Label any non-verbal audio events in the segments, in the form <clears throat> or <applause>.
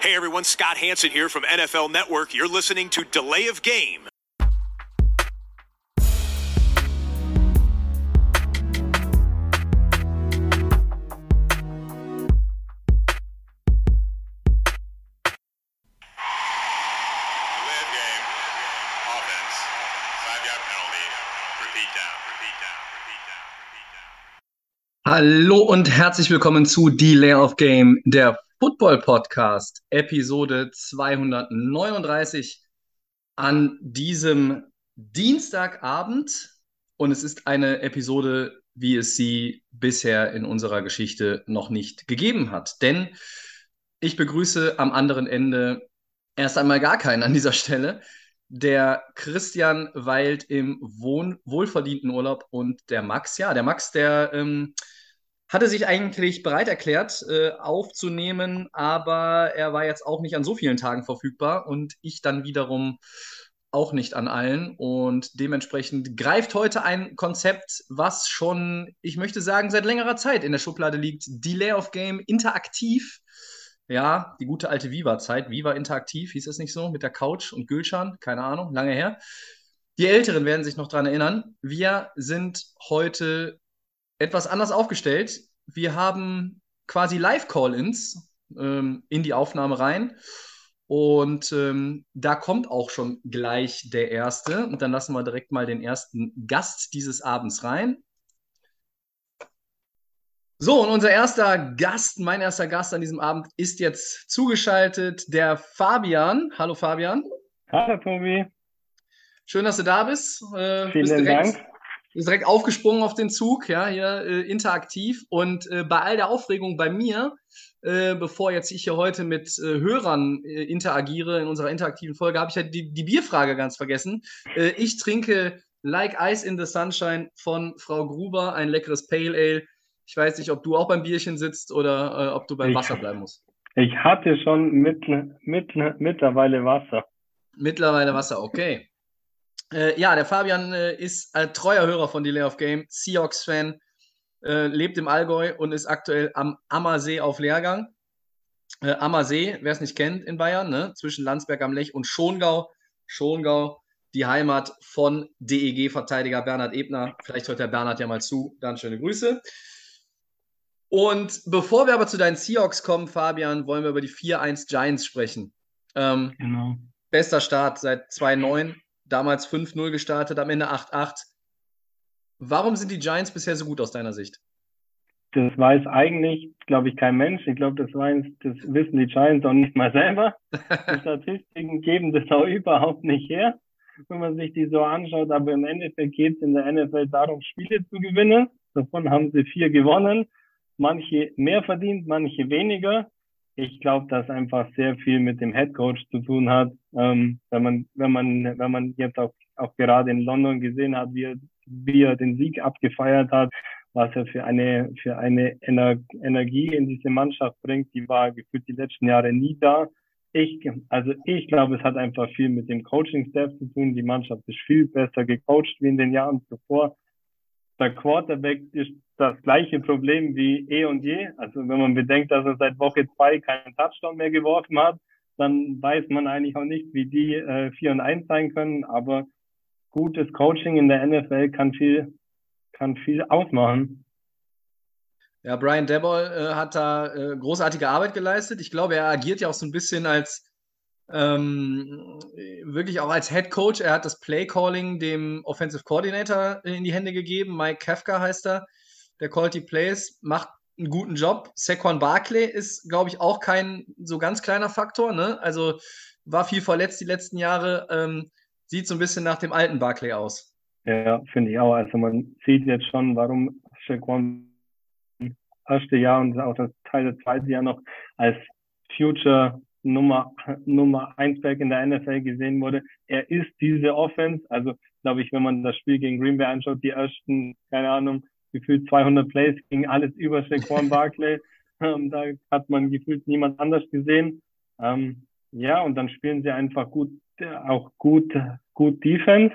Hey everyone, Scott Hanson here from NFL Network. You're listening to Delay of Game. Delay of game. Offense. Five yard penalty. Repeat down. Repeat down. Repeat down. Repeat down. Hallo und herzlich willkommen zu Delay of Game, der Football Podcast, Episode 239 an diesem Dienstagabend. Und es ist eine Episode, wie es sie bisher in unserer Geschichte noch nicht gegeben hat. Denn ich begrüße am anderen Ende erst einmal gar keinen an dieser Stelle. Der Christian weilt im wohlverdienten Urlaub und der Max, ja, der Max, der ähm, hatte sich eigentlich bereit erklärt, äh, aufzunehmen, aber er war jetzt auch nicht an so vielen Tagen verfügbar und ich dann wiederum auch nicht an allen. Und dementsprechend greift heute ein Konzept, was schon, ich möchte sagen, seit längerer Zeit in der Schublade liegt. Delay of Game interaktiv. Ja, die gute alte Viva-Zeit. Viva interaktiv, hieß es nicht so, mit der Couch und Gülschan, keine Ahnung, lange her. Die Älteren werden sich noch daran erinnern. Wir sind heute etwas anders aufgestellt. Wir haben quasi Live-Call-ins ähm, in die Aufnahme rein. Und ähm, da kommt auch schon gleich der erste. Und dann lassen wir direkt mal den ersten Gast dieses Abends rein. So, und unser erster Gast, mein erster Gast an diesem Abend ist jetzt zugeschaltet, der Fabian. Hallo Fabian. Hallo Tobi, Schön, dass du da bist. Äh, vielen bist direkt, Dank. Bist direkt aufgesprungen auf den Zug, ja, hier äh, interaktiv. Und äh, bei all der Aufregung bei mir, äh, bevor jetzt ich hier heute mit äh, Hörern äh, interagiere in unserer interaktiven Folge, habe ich ja die, die Bierfrage ganz vergessen. Äh, ich trinke Like Ice in the Sunshine von Frau Gruber, ein leckeres Pale Ale. Ich weiß nicht, ob du auch beim Bierchen sitzt oder ob du beim Ich- Wasser bleiben musst. Ich hatte schon mit, mit, mittlerweile Wasser. Mittlerweile Wasser, okay. Äh, ja, der Fabian äh, ist ein treuer Hörer von Delay of Game, Seahawks-Fan, äh, lebt im Allgäu und ist aktuell am Ammersee auf Lehrgang. Äh, Ammersee, wer es nicht kennt in Bayern, ne? zwischen Landsberg am Lech und Schongau. Schongau, die Heimat von DEG-Verteidiger Bernhard Ebner. Vielleicht hört der Bernhard ja mal zu. Dann schöne Grüße. Und bevor wir aber zu deinen Seahawks kommen, Fabian, wollen wir über die 4-1 Giants sprechen. Ähm, Genau. Bester Start seit 2-9, damals 5-0 gestartet, am Ende 8-8. Warum sind die Giants bisher so gut aus deiner Sicht? Das weiß eigentlich, glaube ich, kein Mensch. Ich glaube, das, weiß, das wissen die Giants auch nicht mal selber. <laughs> Die Statistiken geben das auch überhaupt nicht her, wenn man sich die so anschaut. Aber im Endeffekt geht es in der NFL darum, Spiele zu gewinnen. Davon haben sie vier gewonnen. Manche mehr verdient, manche weniger. Ich glaube, dass einfach sehr viel mit dem Head Coach zu tun hat. Ähm, wenn man, wenn man, wenn man jetzt auch, auch gerade in London gesehen hat, wie er, wie er den Sieg abgefeiert hat, was er für eine, für eine Ener Energie in diese Mannschaft bringt, die war gefühlt die letzten Jahre nie da. Ich, also ich glaube, es hat einfach viel mit dem Coaching-Staff zu tun. Die Mannschaft ist viel besser gecoacht wie in den Jahren zuvor. Der Quarterback ist das gleiche Problem wie eh und je. Also wenn man bedenkt, dass er seit Woche zwei keinen Touchdown mehr geworfen hat, dann weiß man eigentlich auch nicht, wie die äh, 4 und 1 sein können. Aber gutes Coaching in der NFL kann viel, kann viel ausmachen. Ja, Brian Debol äh, hat da äh, großartige Arbeit geleistet. Ich glaube, er agiert ja auch so ein bisschen als ähm, wirklich auch als Head Coach. Er hat das Play Calling dem Offensive Coordinator in die Hände gegeben. Mike Kafka heißt er. Der callt die Plays, macht einen guten Job. Saquon Barkley ist, glaube ich, auch kein so ganz kleiner Faktor. Ne? Also war viel verletzt die letzten Jahre. Ähm, sieht so ein bisschen nach dem alten Barkley aus. Ja, finde ich auch. Also man sieht jetzt schon, warum Shaquan erste Jahr und auch das Teil des zweiten Jahr noch als Future Nummer, <laughs> Nummer eins Back in der NFL gesehen wurde. Er ist diese Offense. Also, glaube ich, wenn man das Spiel gegen Green Bay anschaut, die ersten, keine Ahnung, gefühlt 200 Plays ging alles über Shaquan <laughs> Barkley. Ähm, da hat man gefühlt niemand anders gesehen. Ähm, ja, und dann spielen sie einfach gut, äh, auch gut, gut Defense.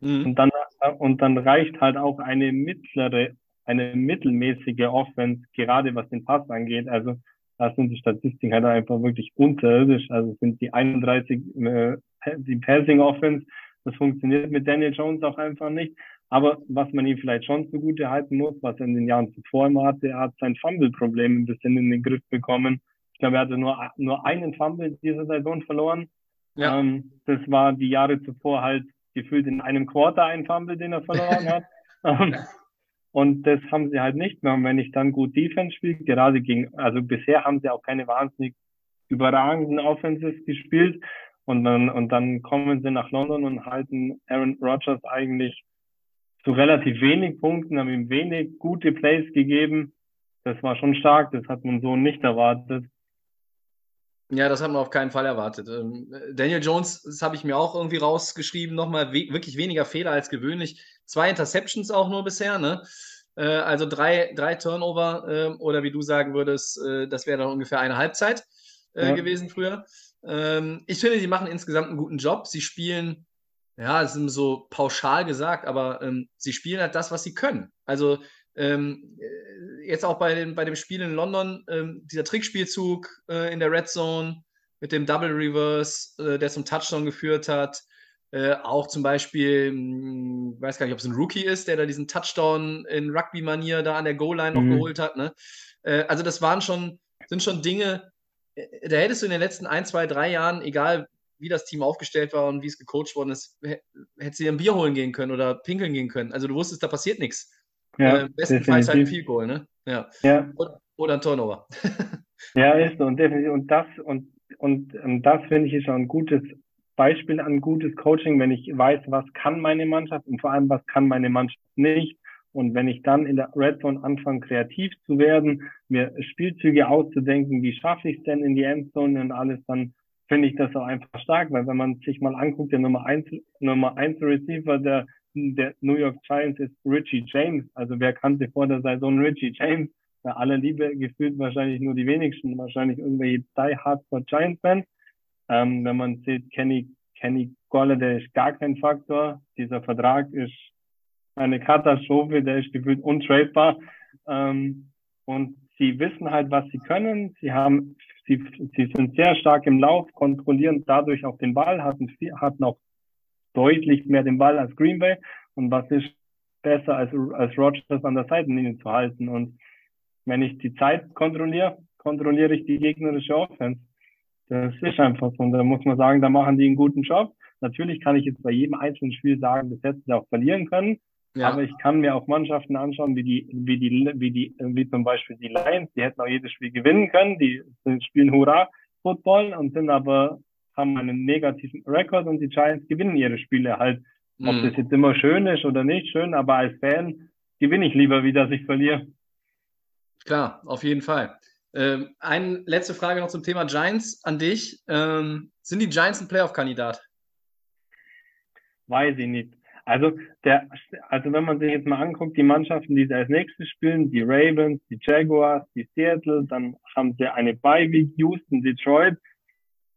Mhm. Und dann, und dann reicht halt auch eine mittlere, eine mittelmäßige Offense, gerade was den Pass angeht. Also da sind die Statistiken halt einfach wirklich unterirdisch. Also sind die 31, äh, die Passing Offense, das funktioniert mit Daniel Jones auch einfach nicht. Aber was man ihm vielleicht schon zugute halten muss, was er in den Jahren zuvor immer hatte, er hat sein Fumble-Problem ein bisschen in den Griff bekommen. Ich glaube, er hatte nur, nur einen Fumble dieser Saison verloren. Ja. Ähm, das war die Jahre zuvor halt gefühlt in einem Quarter ein Fumble, den er verloren <laughs> hat. Ähm, und das haben sie halt nicht mehr. Und wenn ich dann gut Defense spiele, gerade gegen, also bisher haben sie auch keine wahnsinnig überragenden Offenses gespielt. Und dann, und dann kommen sie nach London und halten Aaron Rodgers eigentlich zu relativ wenig Punkten, haben ihm wenig gute Plays gegeben. Das war schon stark, das hat man so nicht erwartet. Ja, das hat man auf keinen Fall erwartet. Ähm, Daniel Jones, das habe ich mir auch irgendwie rausgeschrieben, nochmal we wirklich weniger Fehler als gewöhnlich. Zwei Interceptions auch nur bisher, ne? Äh, also drei, drei Turnover äh, oder wie du sagen würdest, äh, das wäre dann ungefähr eine Halbzeit äh, ja. gewesen früher. Ähm, ich finde, sie machen insgesamt einen guten Job. Sie spielen, ja, es ist so pauschal gesagt, aber ähm, sie spielen halt das, was sie können. Also ähm, äh, jetzt auch bei, den, bei dem Spiel in London, ähm, dieser Trickspielzug äh, in der Red Zone mit dem Double Reverse, äh, der zum Touchdown geführt hat. Äh, auch zum Beispiel, mh, hm, weiß gar nicht, ob es ein Rookie ist, der da diesen Touchdown in Rugby-Manier da an der Goal-Line mhm. noch geholt hat. Ne? Äh, also das waren schon, sind schon Dinge, äh, da hättest du in den letzten ein, zwei, drei Jahren, egal wie das Team aufgestellt war und wie es gecoacht worden ist, hättest du dir ein Bier holen gehen können oder pinkeln gehen können. Also du wusstest, da passiert nichts. Ja, äh, bestenfalls halt ein Field Goal, ne? Ja. ja. Oder, oder ein Turnover. <laughs> ja, ist so. Und definitiv. Und das, und, und, und das finde ich ist schon ein gutes Beispiel an gutes Coaching, wenn ich weiß, was kann meine Mannschaft und vor allem, was kann meine Mannschaft nicht. Und wenn ich dann in der Red Zone anfange, kreativ zu werden, mir Spielzüge auszudenken, wie schaffe ich es denn in die Endzone und alles, dann finde ich das auch einfach stark, weil wenn man sich mal anguckt, der Nummer eins, Nummer eins Receiver der der New York Giants ist Richie James. Also wer kannte vor der Saison Richie James? Bei aller Liebe gefühlt wahrscheinlich nur die wenigsten, wahrscheinlich irgendwelche Die Hardcore Giants Fans. Ähm, wenn man sieht, Kenny, Kenny Golladay ist gar kein Faktor. Dieser Vertrag ist eine Katastrophe, der ist gefühlt untradebar. Ähm, und sie wissen halt, was sie können. Sie haben, sie, sie sind sehr stark im Lauf, kontrollieren dadurch auch den Ball, hatten, hatten auch deutlich mehr den Ball als Green Bay. Und was ist besser als, als Rogers an der Seitenlinie zu halten? Und wenn ich die Zeit kontrolliere, kontrolliere ich die gegnerische Offense. Das ist einfach so. Und da muss man sagen, da machen die einen guten Job. Natürlich kann ich jetzt bei jedem einzelnen Spiel sagen, das hätten sie auch verlieren können. Ja. Aber ich kann mir auch Mannschaften anschauen, wie die, wie die, wie die, wie zum Beispiel die Lions, die hätten auch jedes Spiel gewinnen können. Die spielen Hurra Football und sind aber haben einen negativen Rekord und die Giants gewinnen ihre Spiele halt. Ob mhm. das jetzt immer schön ist oder nicht schön, aber als Fan gewinne ich lieber, wie dass ich verliere. Klar, auf jeden Fall. Ähm, eine letzte Frage noch zum Thema Giants an dich. Ähm, sind die Giants ein Playoff-Kandidat? Weiß ich nicht. Also, der, also wenn man sich jetzt mal anguckt, die Mannschaften, die sie als nächstes spielen, die Ravens, die Jaguars, die Seattle, dann haben sie eine Bye Week, Houston, Detroit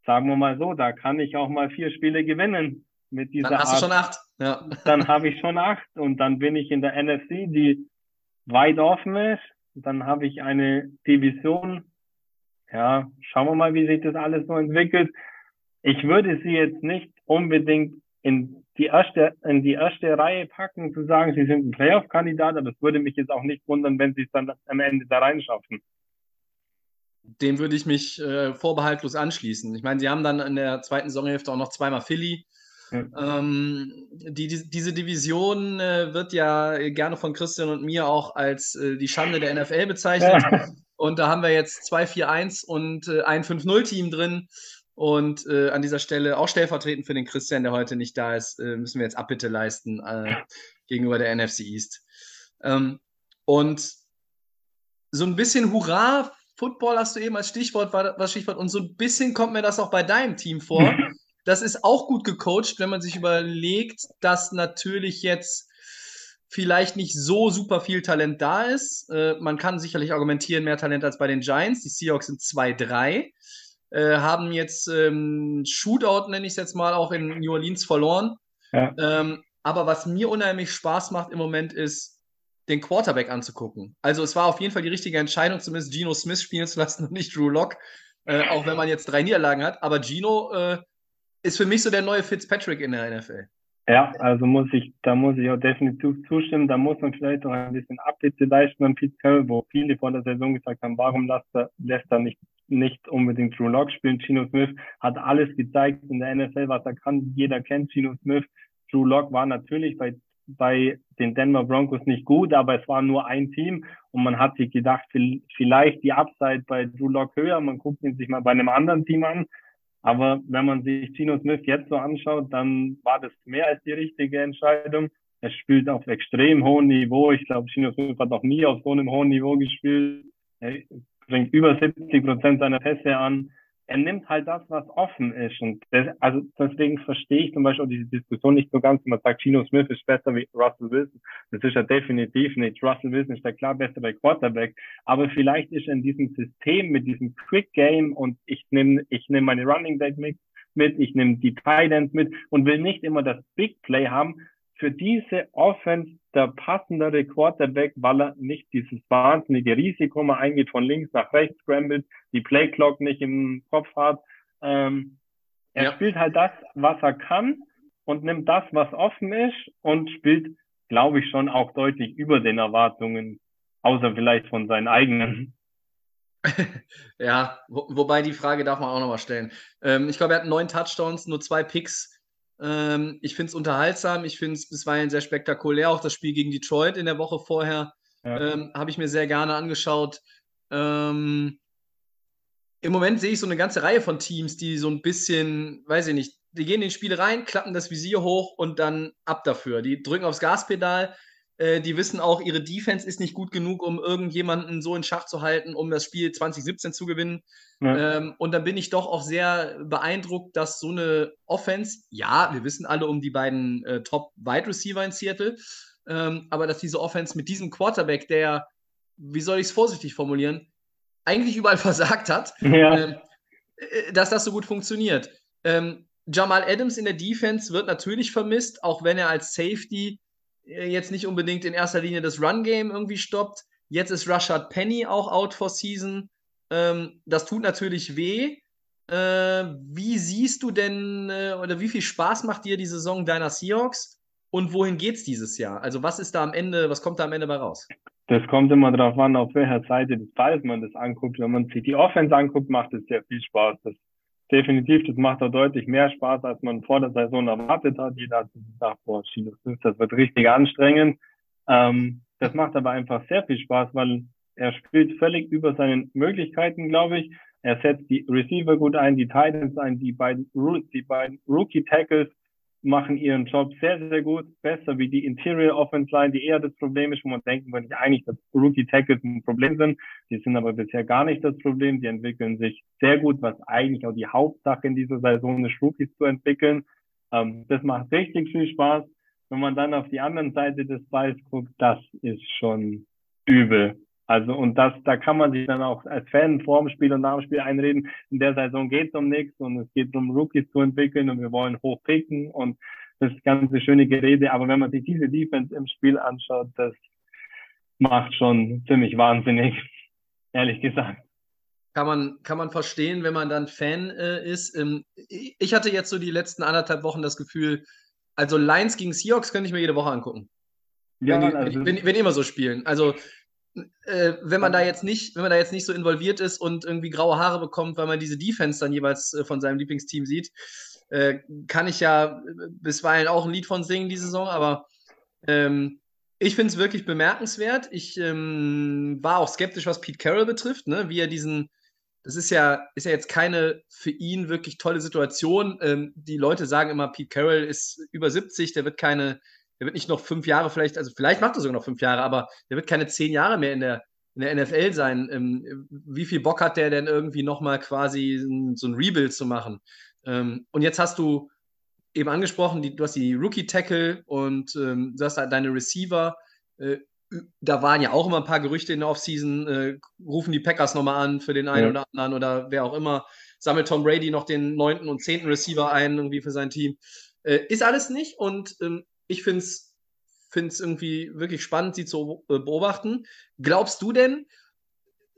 sagen wir mal so, da kann ich auch mal vier Spiele gewinnen mit dieser Dann hast Art. du schon acht. Ja. Dann habe ich schon acht und dann bin ich in der NFC, die weit offen ist. Dann habe ich eine Division. Ja, schauen wir mal, wie sich das alles so entwickelt. Ich würde sie jetzt nicht unbedingt in die erste, in die erste Reihe packen, zu sagen, sie sind ein Playoff-Kandidat, aber es würde mich jetzt auch nicht wundern, wenn sie es dann am Ende da reinschaffen dem würde ich mich äh, vorbehaltlos anschließen. Ich meine, sie haben dann in der zweiten Saisonhälfte auch noch zweimal Philly. Ja. Ähm, die, die, diese Division äh, wird ja gerne von Christian und mir auch als äh, die Schande der NFL bezeichnet. Ja. Und da haben wir jetzt 2-4-1 und äh, ein 5-0-Team drin. Und äh, an dieser Stelle auch stellvertretend für den Christian, der heute nicht da ist, äh, müssen wir jetzt Abbitte leisten gegenüber der NFC East. Ähm, und so ein bisschen Hurra Football hast du eben als Stichwort, war das Stichwort. Und so ein bisschen kommt mir das auch bei deinem Team vor. Das ist auch gut gecoacht, wenn man sich überlegt, dass natürlich jetzt vielleicht nicht so super viel Talent da ist. Äh, man kann sicherlich argumentieren, mehr Talent als bei den Giants. Die Seahawks sind 2-3. Äh, haben jetzt ähm, Shootout, nenne ich es jetzt mal, auch in New Orleans verloren. Ja. Ähm, aber was mir unheimlich Spaß macht im Moment ist, den Quarterback anzugucken. Also es war auf jeden Fall die richtige Entscheidung, zumindest Geno Smith spielen zu lassen und nicht Drew Lock, äh, auch wenn man jetzt drei Niederlagen hat. Aber Geno äh, ist für mich so der neue Fitzpatrick in der NFL. Ja, also muss ich, da muss ich auch definitiv zustimmen. Da muss man vielleicht auch ein bisschen Abbitte leisten an Carroll, wo viele vor der Saison gesagt haben, warum lässt er, lässt er nicht, nicht unbedingt Drew Lock spielen? Gino Smith hat alles gezeigt in der NFL, was er kann. Jeder kennt Gino Smith. Drew Lock war natürlich bei, bei den Denver Broncos nicht gut, aber es war nur ein Team und man hat sich gedacht, vielleicht die Upside bei Drew Lock höher. Man guckt ihn sich mal bei einem anderen Team an. Aber wenn man sich Gino Smith jetzt so anschaut, dann war das mehr als die richtige Entscheidung. Er spielt auf extrem hohem Niveau. Ich glaube, Gino Smith hat noch nie auf so einem hohen Niveau gespielt. Er bringt über 70 Prozent seiner Pässe an er nimmt halt das, was offen ist. Und das, also deswegen verstehe ich zum Beispiel auch diese Diskussion nicht so ganz, wenn man sagt, Gino Smith ist besser wie Russell Wilson. Das ist ja definitiv nicht. Russell Wilson ist der klar bessere Quarterback. Aber vielleicht ist er in diesem System mit diesem Quick Game und ich nehme ich nehm meine Running Back mit, mit ich nehme die Tight Ends mit und will nicht immer das Big Play haben, für diese Offense der passendere Quarterback, weil er nicht dieses wahnsinnige Risiko mal eingeht, von links nach rechts scrambled, die Playclock nicht im Kopf hat. Ähm, er ja. spielt halt das, was er kann und nimmt das, was offen ist und spielt, glaube ich, schon auch deutlich über den Erwartungen, außer vielleicht von seinen eigenen. <laughs> ja, wo, wobei die Frage darf man auch nochmal stellen. Ähm, ich glaube, er hat neun Touchdowns, nur zwei Picks ähm, ich finde es unterhaltsam, ich finde es bisweilen sehr spektakulär. Auch das Spiel gegen Detroit in der Woche vorher ja. ähm, habe ich mir sehr gerne angeschaut. Ähm, Im Moment sehe ich so eine ganze Reihe von Teams, die so ein bisschen, weiß ich nicht, die gehen in die Spiele rein, klappen das Visier hoch und dann ab dafür. Die drücken aufs Gaspedal, äh, die wissen auch, ihre Defense ist nicht gut genug, um irgendjemanden so in Schach zu halten, um das Spiel 2017 zu gewinnen. Ja. Ähm, und dann bin ich doch auch sehr beeindruckt, dass so eine Offense, ja, wir wissen alle um die beiden äh, Top-Wide Receiver in Seattle, ähm, aber dass diese Offense mit diesem Quarterback, der, wie soll ich es vorsichtig formulieren, eigentlich überall <laughs> versagt hat, ja. ähm, äh, dass das so gut funktioniert. Ähm, Jamal Adams in der Defense wird natürlich vermisst, auch wenn er als Safety jetzt nicht unbedingt in erster Linie das Run-Game irgendwie stoppt. Jetzt ist Rashad Penny auch out for season. Ähm, das tut natürlich weh. Äh, wie siehst du denn äh, oder wie viel Spaß macht dir die Saison deiner Seahawks und wohin geht es dieses Jahr? Also was ist da am Ende, was kommt da am Ende bei raus? Das kommt immer darauf an, auf welcher Seite des Balls man das anguckt. Wenn man sich die Offense anguckt, macht es sehr viel Spaß. Das definitiv, das macht auch deutlich mehr Spaß, als man vor der Saison erwartet hat. Jeder hat gesagt, boah, Chino das wird richtig anstrengend. Ähm, das macht aber einfach sehr viel Spaß, weil er spielt völlig über seinen Möglichkeiten, glaube ich. Er setzt die Receiver gut ein, die Titans ein, die beiden, die beiden Rookie Tackles machen ihren Job sehr, sehr gut, besser wie die Interior Offense Line, die eher das Problem ist, wo man denken würde, eigentlich, dass Rookie Tackles ein Problem sind. Die sind aber bisher gar nicht das Problem. Die entwickeln sich sehr gut, was eigentlich auch die Hauptsache in dieser Saison ist, Rookies zu entwickeln. Ähm, das macht richtig viel Spaß. Wenn man dann auf die anderen Seite des Balls guckt, das ist schon übel. Also und das, da kann man sich dann auch als Fan vor dem Spiel und nach dem Spiel einreden, in der Saison geht es um nichts und es geht um Rookies zu entwickeln und wir wollen hochpicken und das ganze schöne Gerede. Aber wenn man sich diese Defense im Spiel anschaut, das macht schon ziemlich wahnsinnig, <laughs> ehrlich gesagt. Kann man, kann man verstehen, wenn man dann Fan äh, ist. Ähm, ich hatte jetzt so die letzten anderthalb Wochen das Gefühl, also Lions gegen Seahawks könnte ich mir jede Woche angucken. Ja, wenn, die, also, wenn, wenn, wenn, immer so spielen. Also äh, wenn man da jetzt nicht, wenn man da jetzt nicht so involviert ist und irgendwie graue Haare bekommt, weil man diese Defense dann jeweils äh, von seinem Lieblingsteam sieht, äh, kann ich ja bisweilen auch ein Lied von singen die Saison, aber ähm, ich finde es wirklich bemerkenswert. Ich ähm, war auch skeptisch, was Pete Carroll betrifft, ne? wie er diesen, das ist ja, ist ja jetzt keine für ihn wirklich tolle Situation. Ähm, die Leute sagen immer, Pete Carroll ist über 70, der wird keine der wird nicht noch fünf Jahre vielleicht, also vielleicht macht er sogar noch fünf Jahre, aber der wird keine zehn Jahre mehr in der, in der NFL sein. Ähm, wie viel Bock hat der denn irgendwie nochmal quasi so ein Rebuild zu machen? Ähm, und jetzt hast du eben angesprochen, du hast die Rookie-Tackle und ähm, du hast halt deine Receiver. Äh, da waren ja auch immer ein paar Gerüchte in der Offseason, äh, rufen die Packers nochmal an für den einen ja. oder anderen oder wer auch immer, sammelt Tom Brady noch den neunten und zehnten Receiver ein, irgendwie für sein Team. Äh, ist alles nicht und ich finde es finde es irgendwie wirklich spannend, sie zu äh, beobachten. Glaubst du denn,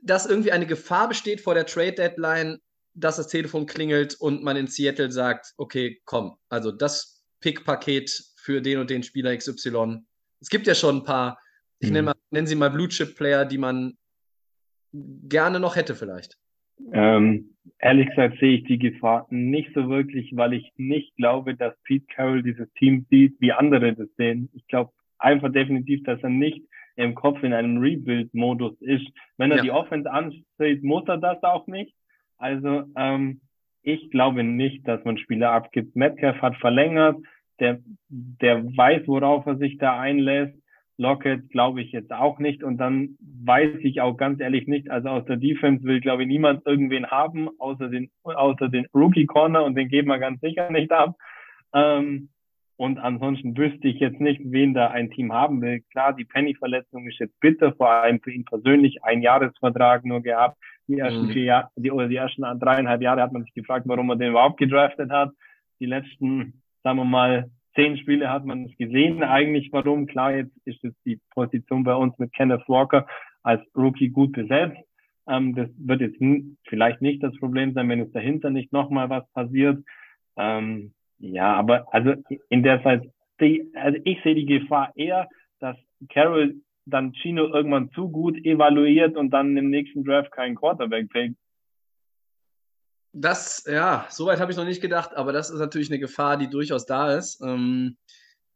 dass irgendwie eine Gefahr besteht vor der Trade Deadline, dass das Telefon klingelt und man in Seattle sagt, okay, komm, also das Pick-Paket für den und den Spieler XY. Es gibt ja schon ein paar, ich nenne, mhm. mal, nenne sie mal Blue Chip Player, die man gerne noch hätte vielleicht. Ähm, ehrlich gesagt sehe ich die Gefahr nicht so wirklich, weil ich nicht glaube, dass Pete Carroll dieses Team sieht, wie andere das sehen. Ich glaube einfach definitiv, dass er nicht im Kopf in einem Rebuild-Modus ist. Wenn er ja. die Offense anstellt, muss er das auch nicht. Also ähm, ich glaube nicht, dass man Spieler abgibt. Metcalf hat verlängert, der, der weiß, worauf er sich da einlässt. Lockett glaube ich jetzt auch nicht. Und dann weiß ich auch ganz ehrlich nicht, also aus der Defense will, glaube ich, niemand irgendwen haben, außer den, außer den Rookie Corner und den geben wir ganz sicher nicht ab. Ähm, und ansonsten wüsste ich jetzt nicht, wen da ein Team haben will. Klar, die Penny-Verletzung ist jetzt bitter, vor allem für ihn persönlich. Ein Jahresvertrag nur gehabt. Die ersten mhm. vier Jahre, die, oder die ersten dreieinhalb Jahre hat man sich gefragt, warum man den überhaupt gedraftet hat. Die letzten, sagen wir mal, zehn Spiele hat man es gesehen eigentlich, warum. Klar, jetzt ist es die Position bei uns mit Kenneth Walker als Rookie gut besetzt. Ähm, das wird jetzt vielleicht nicht das Problem sein, wenn es dahinter nicht nochmal was passiert. Ähm, ja, aber also in der Zeit, die, also ich sehe die Gefahr eher, dass Carroll dann Chino irgendwann zu gut evaluiert und dann im nächsten Draft keinen Quarterback. Das, ja, soweit habe ich noch nicht gedacht, aber das ist natürlich eine Gefahr, die durchaus da ist. Ähm,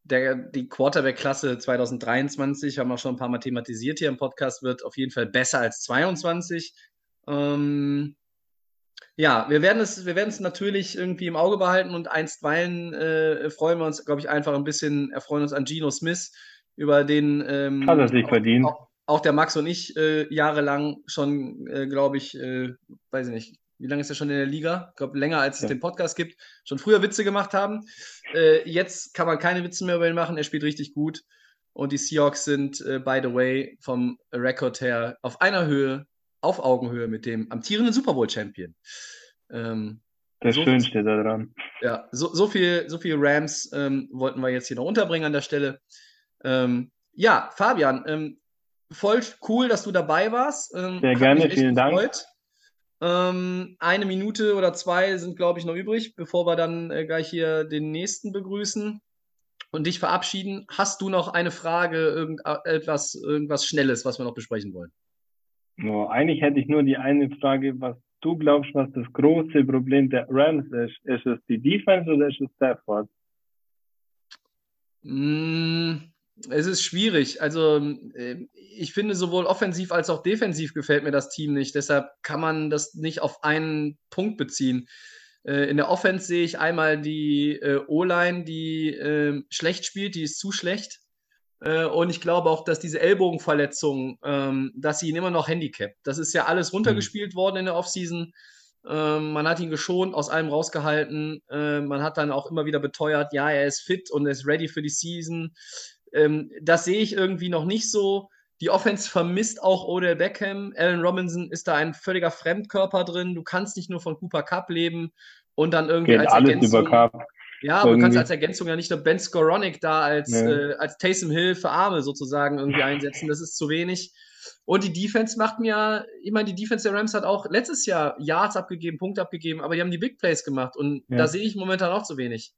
der, die Quarterback-Klasse 2023, haben wir schon ein paar Mal thematisiert hier im Podcast, wird auf jeden Fall besser als 22. Ähm, ja, wir werden es, wir werden es natürlich irgendwie im Auge behalten und einstweilen äh, freuen wir uns, glaube ich, einfach ein bisschen, erfreuen uns an Gino Smith, über den ähm, Hat er sich auch, verdient. Auch, auch, der Max und ich äh, jahrelang schon, äh, glaube ich, äh, weiß ich nicht, wie lange ist er schon in der Liga? Ich glaube, länger als es ja. den Podcast gibt, schon früher Witze gemacht haben. Äh, jetzt kann man keine Witze mehr über ihn machen, er spielt richtig gut. Und die Seahawks sind, äh, by the way, vom Rekord her auf einer Höhe auf Augenhöhe mit dem amtierenden Super Bowl-Champion. Ähm, das so, Schönste daran. Ja, so, so, viel, so viel Rams ähm, wollten wir jetzt hier noch unterbringen an der Stelle. Ähm, ja, Fabian, ähm, voll cool, dass du dabei warst. Ähm, Sehr gerne, vielen Dank. Ähm, eine Minute oder zwei sind, glaube ich, noch übrig, bevor wir dann äh, gleich hier den nächsten begrüßen und dich verabschieden. Hast du noch eine Frage, irgendetwas, äh, irgendwas Schnelles, was wir noch besprechen wollen? No, eigentlich hätte ich nur die eine Frage, was du glaubst, was das große Problem der Rams ist. Ist es die Defense oder ist es Stafford? Mm, es ist schwierig. Also äh, ich finde, sowohl offensiv als auch defensiv gefällt mir das Team nicht. Deshalb kann man das nicht auf einen Punkt beziehen. Äh, in der Offense sehe ich einmal die äh, O-Line, die schlecht spielt, die ist zu schlecht. Äh, und ich glaube auch, dass diese Ellbogenverletzung, ähm, dass sie ihn immer noch handicapt. Das ist ja alles runtergespielt mhm. worden in der Offseason. Ähm, man hat ihn geschont, aus allem rausgehalten. Man hat dann auch immer wieder beteuert, ja, er ist fit und er ist ready für die Season. Ähm, das sehe ich irgendwie noch nicht so. Die Offense vermisst auch Odell Beckham. Allen Robinson ist da ein völliger Fremdkörper drin. Du kannst nicht nur von Cooper Cup leben und dann irgendwie Geht als alles Ergänzung, über Cup. Ja, aber du kannst als Ergänzung ja nicht nur Ben Skoronik da als, nee. äh, als Taysom Hill für Arme sozusagen irgendwie einsetzen. Das ist zu wenig. Und die Defense macht mir, ich meine, die Defense der Rams hat auch letztes Jahr Yards abgegeben, Punkte abgegeben, aber die haben die Big Plays gemacht und ja. da sehe ich momentan auch zu wenig.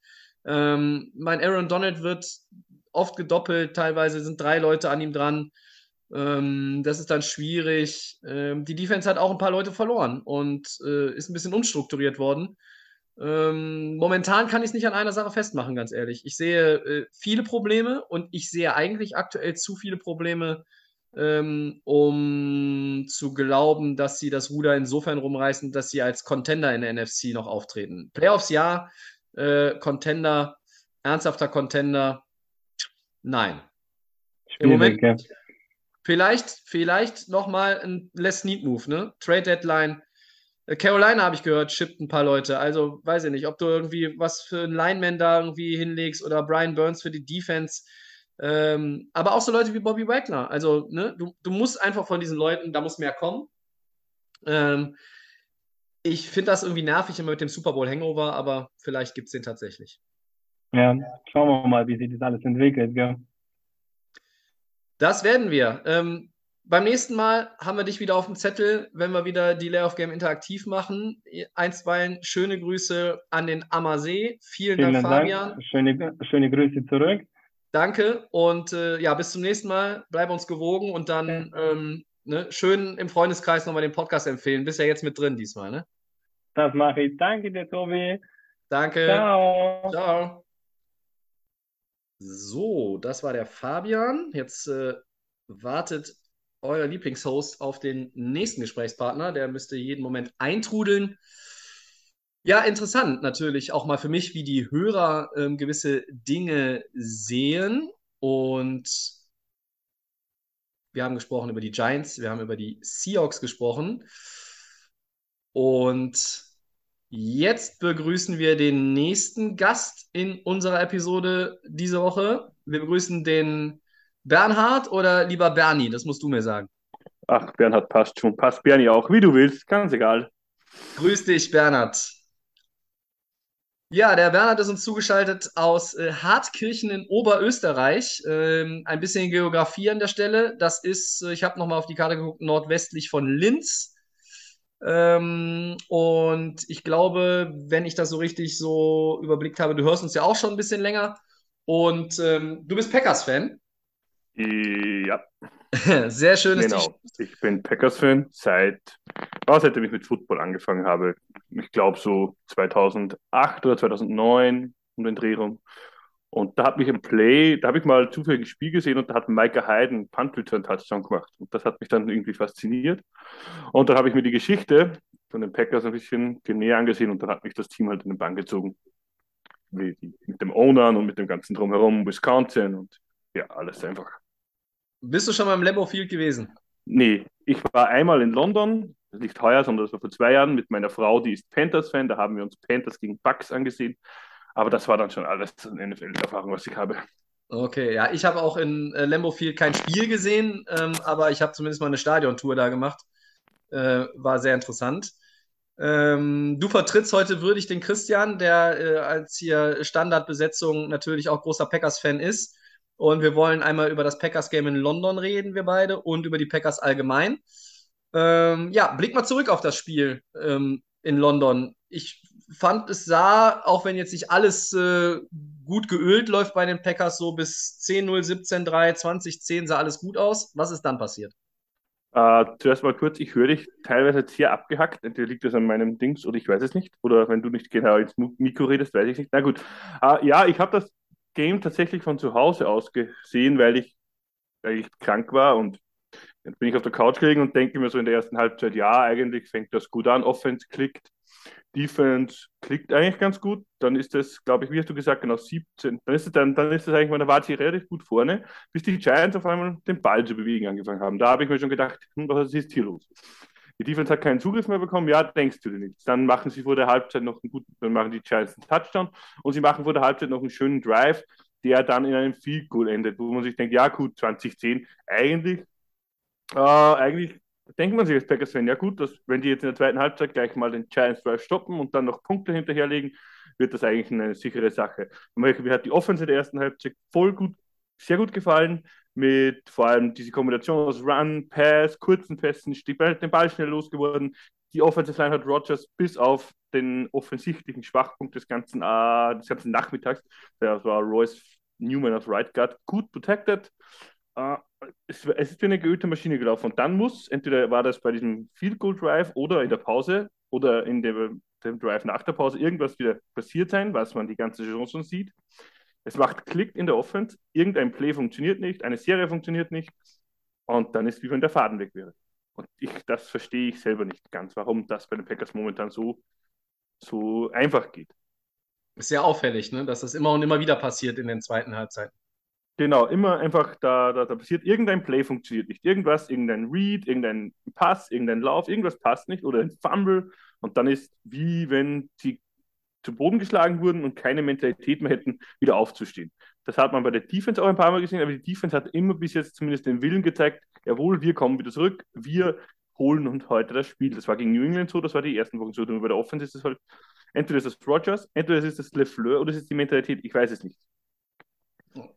Ähm, mein Aaron Donald wird oft gedoppelt, teilweise sind drei Leute an ihm dran. Ähm, das ist dann schwierig. Ähm, die Defense hat auch ein paar Leute verloren und äh, ist ein bisschen unstrukturiert worden. Ähm, momentan kann ich es nicht an einer Sache festmachen, ganz ehrlich. Ich sehe äh, viele Probleme und ich sehe eigentlich aktuell zu viele Probleme, ähm, um zu glauben, dass sie das Ruder insofern rumreißen, dass sie als Contender in der NFC noch auftreten. Playoffs ja, äh, Contender, ernsthafter Contender, nein. Im Moment, ja. vielleicht, vielleicht nochmal ein Less Need Move, ne? Trade Deadline äh, Carolina habe ich gehört, shippt ein paar Leute. Also weiß ich nicht, ob du irgendwie was für einen Lineman da irgendwie hinlegst oder Brian Burns für die Defense. Ähm, aber auch so Leute wie Bobby Wagner. Also, ne, du, du musst einfach von diesen Leuten, da muss mehr kommen. Ähm, ich finde das irgendwie nervig immer mit dem Super Bowl Hangover, aber vielleicht gibt es den tatsächlich. Ja, schauen wir mal, wie sich das alles entwickelt, gell? Das werden wir. Ähm, beim nächsten Mal haben wir dich wieder auf dem Zettel, wenn wir wieder die Layoff Game interaktiv machen. Einstweilen schöne Grüße an den Ammersee. Vielen, Vielen Dank, Fabian. Dank. Schöne, schöne Grüße zurück. Danke und äh, ja, bis zum nächsten Mal. Bleib uns gewogen und dann ähm, ne, schön im Freundeskreis nochmal den Podcast empfehlen. Bist ja jetzt mit drin diesmal, ne? Das mache ich. Danke dir, Tobi. Danke. Ciao. Ciao. So, das war der Fabian. Jetzt äh, wartet euer Lieblingshost auf den nächsten Gesprächspartner. Der müsste jeden Moment eintrudeln. Ja, interessant natürlich auch mal für mich, wie die Hörer ähm, gewisse Dinge sehen. Und wir haben gesprochen über die Giants, wir haben über die Seahawks gesprochen. Und jetzt begrüßen wir den nächsten Gast in unserer Episode diese Woche. Wir begrüßen den Bernhard oder lieber Bernie, das musst du mir sagen. Ach, Bernhard passt schon. Passt Bernie auch, wie du willst, ganz egal. Grüß dich, Bernhard. Ja, der Bernhard ist uns zugeschaltet aus äh, Hartkirchen in Oberösterreich. Ähm, ein bisschen Geografie an der Stelle. Das ist, äh, ich habe nochmal auf die Karte geguckt, nordwestlich von Linz. Ähm, und ich glaube, wenn ich das so richtig so überblickt habe, du hörst uns ja auch schon ein bisschen länger. Und ähm, du bist Packers-Fan. Ja. <laughs> Sehr schönes Genau. Ich bin Packers-Fan seit, oh, seitdem ich mit Football angefangen habe. Ich glaube so 2008 oder 2009 um den Dreh rum. Und da hat mich im Play, da habe ich mal zufällig ein Spiel gesehen und da hat Micah Hayden Punt Return Touchdown gemacht. Und das hat mich dann irgendwie fasziniert. Und dann habe ich mir die Geschichte von den Packers ein bisschen näher angesehen und dann hat mich das Team halt in den Bann gezogen. Mit dem Owner und mit dem ganzen Drumherum, Wisconsin und ja, alles einfach bist du schon mal im Lambeau Field gewesen? Nee, ich war einmal in London, nicht heuer, sondern das war vor zwei Jahren mit meiner Frau, die ist Panthers-Fan. Da haben wir uns Panthers gegen Bucks angesehen. Aber das war dann schon alles eine NFL-Erfahrung, was ich habe. Okay, ja, ich habe auch in äh, Lambeau Field kein Spiel gesehen, ähm, aber ich habe zumindest mal eine Stadiontour da gemacht. Äh, war sehr interessant. Ähm, du vertrittst heute würdig den Christian, der äh, als hier Standardbesetzung natürlich auch großer Packers-Fan ist. Und wir wollen einmal über das Packers-Game in London reden, wir beide, und über die Packers allgemein. Ähm, ja, blick mal zurück auf das Spiel ähm, in London. Ich fand, es sah, auch wenn jetzt nicht alles äh, gut geölt läuft bei den Packers, so bis 10-0, 17-3, 20-10 sah alles gut aus. Was ist dann passiert? Uh, zuerst mal kurz, ich höre dich teilweise jetzt hier abgehackt. Entweder liegt das an meinem Dings oder ich weiß es nicht. Oder wenn du nicht genau ins Mikro redest, weiß ich nicht. Na gut. Uh, ja, ich habe das Game tatsächlich von zu Hause aus gesehen, weil ich, weil ich krank war und dann bin ich auf der Couch gelegen und denke mir so in der ersten Halbzeit, ja, eigentlich fängt das gut an, Offense klickt, Defense klickt eigentlich ganz gut, dann ist das, glaube ich, wie hast du gesagt, genau 17, dann ist es dann, dann ist es eigentlich, man war sie relativ gut vorne, bis die Giants auf einmal den Ball zu bewegen angefangen haben. Da habe ich mir schon gedacht, hm, was ist hier los? Die Defense hat keinen Zugriff mehr bekommen, ja, denkst du dir nichts. Dann machen sie vor der Halbzeit noch einen guten, dann machen die Giants einen Touchdown und sie machen vor der Halbzeit noch einen schönen Drive, der dann in einem Field Goal endet, wo man sich denkt, ja gut, 2010, eigentlich, äh, eigentlich denkt man sich als Packers-Fan, ja gut, dass, wenn die jetzt in der zweiten Halbzeit gleich mal den Giants Drive stoppen und dann noch Punkte hinterherlegen, wird das eigentlich eine sichere Sache. Mir hat die Offense der ersten Halbzeit voll gut, sehr gut gefallen mit vor allem diese Kombination aus Run, Pass, kurzen Pässen, den Ball schnell losgeworden. Die Offensive Line hat Rogers bis auf den offensichtlichen Schwachpunkt des ganzen, äh, des ganzen Nachmittags, der war Royce Newman auf Right Guard, gut protected. Uh, es, es, ist wie eine geölte Maschine gelaufen. Und dann muss, entweder war das bei diesem Field Goal Drive oder in der Pause oder in dem, dem Drive nach der Pause irgendwas wieder passiert sein, was man die ganze Saison schon sieht. Es macht Klick in der Offense, irgendein Play funktioniert nicht, eine Serie funktioniert nicht und dann ist wie wenn der Faden weg wäre. Und ich, das verstehe ich selber nicht ganz, warum das bei den Packers momentan so, so einfach geht. Sehr auffällig, ne? dass das immer und immer wieder passiert in den zweiten Halbzeiten. Genau, immer einfach, da, da, da passiert irgendein Play funktioniert nicht. Irgendwas, irgendein Read, irgendein Pass, irgendein Lauf, irgendwas passt nicht oder ein Fumble. Und dann ist wie wenn die zu Boden geschlagen wurden und keine Mentalität mehr hätten, wieder aufzustehen. Das hat man bei der Defense auch ein paar Mal gesehen, aber die Defense hat immer bis jetzt zumindest den Willen gezeigt, jawohl, wir kommen wieder zurück, wir holen uns heute das Spiel. Das war gegen New England so, das war die ersten Wochen so. Und bei der Offense ist es halt, entweder ist es Rogers, entweder ist es LeFleur oder ist es die Mentalität, ich weiß es nicht.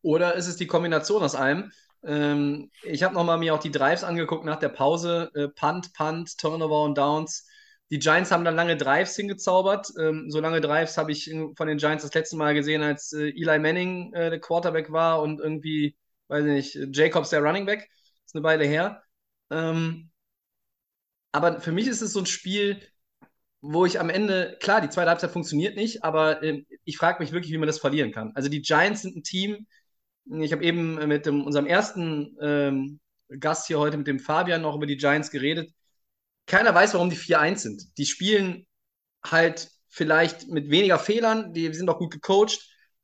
Oder ist es die Kombination aus allem? Ähm, ich habe nochmal mir auch die Drives angeguckt nach der Pause. Äh, Punt, Punt, Turnover und Downs. Die Giants haben dann lange Drives hingezaubert. Ähm, so lange Drives habe ich von den Giants das letzte Mal gesehen, als äh, Eli Manning äh, der Quarterback war und irgendwie, weiß ich nicht, Jacobs der Running Back. Ist eine Weile her. Ähm, aber für mich ist es so ein Spiel, wo ich am Ende, klar, die zweite Halbzeit funktioniert nicht, aber äh, ich frage mich wirklich, wie man das verlieren kann. Also die Giants sind ein Team, ich habe eben mit dem, unserem ersten ähm, Gast hier heute, mit dem Fabian, noch über die Giants geredet. Keiner weiß, warum die 4-1 sind. Die spielen halt vielleicht mit weniger Fehlern, die sind auch gut gecoacht,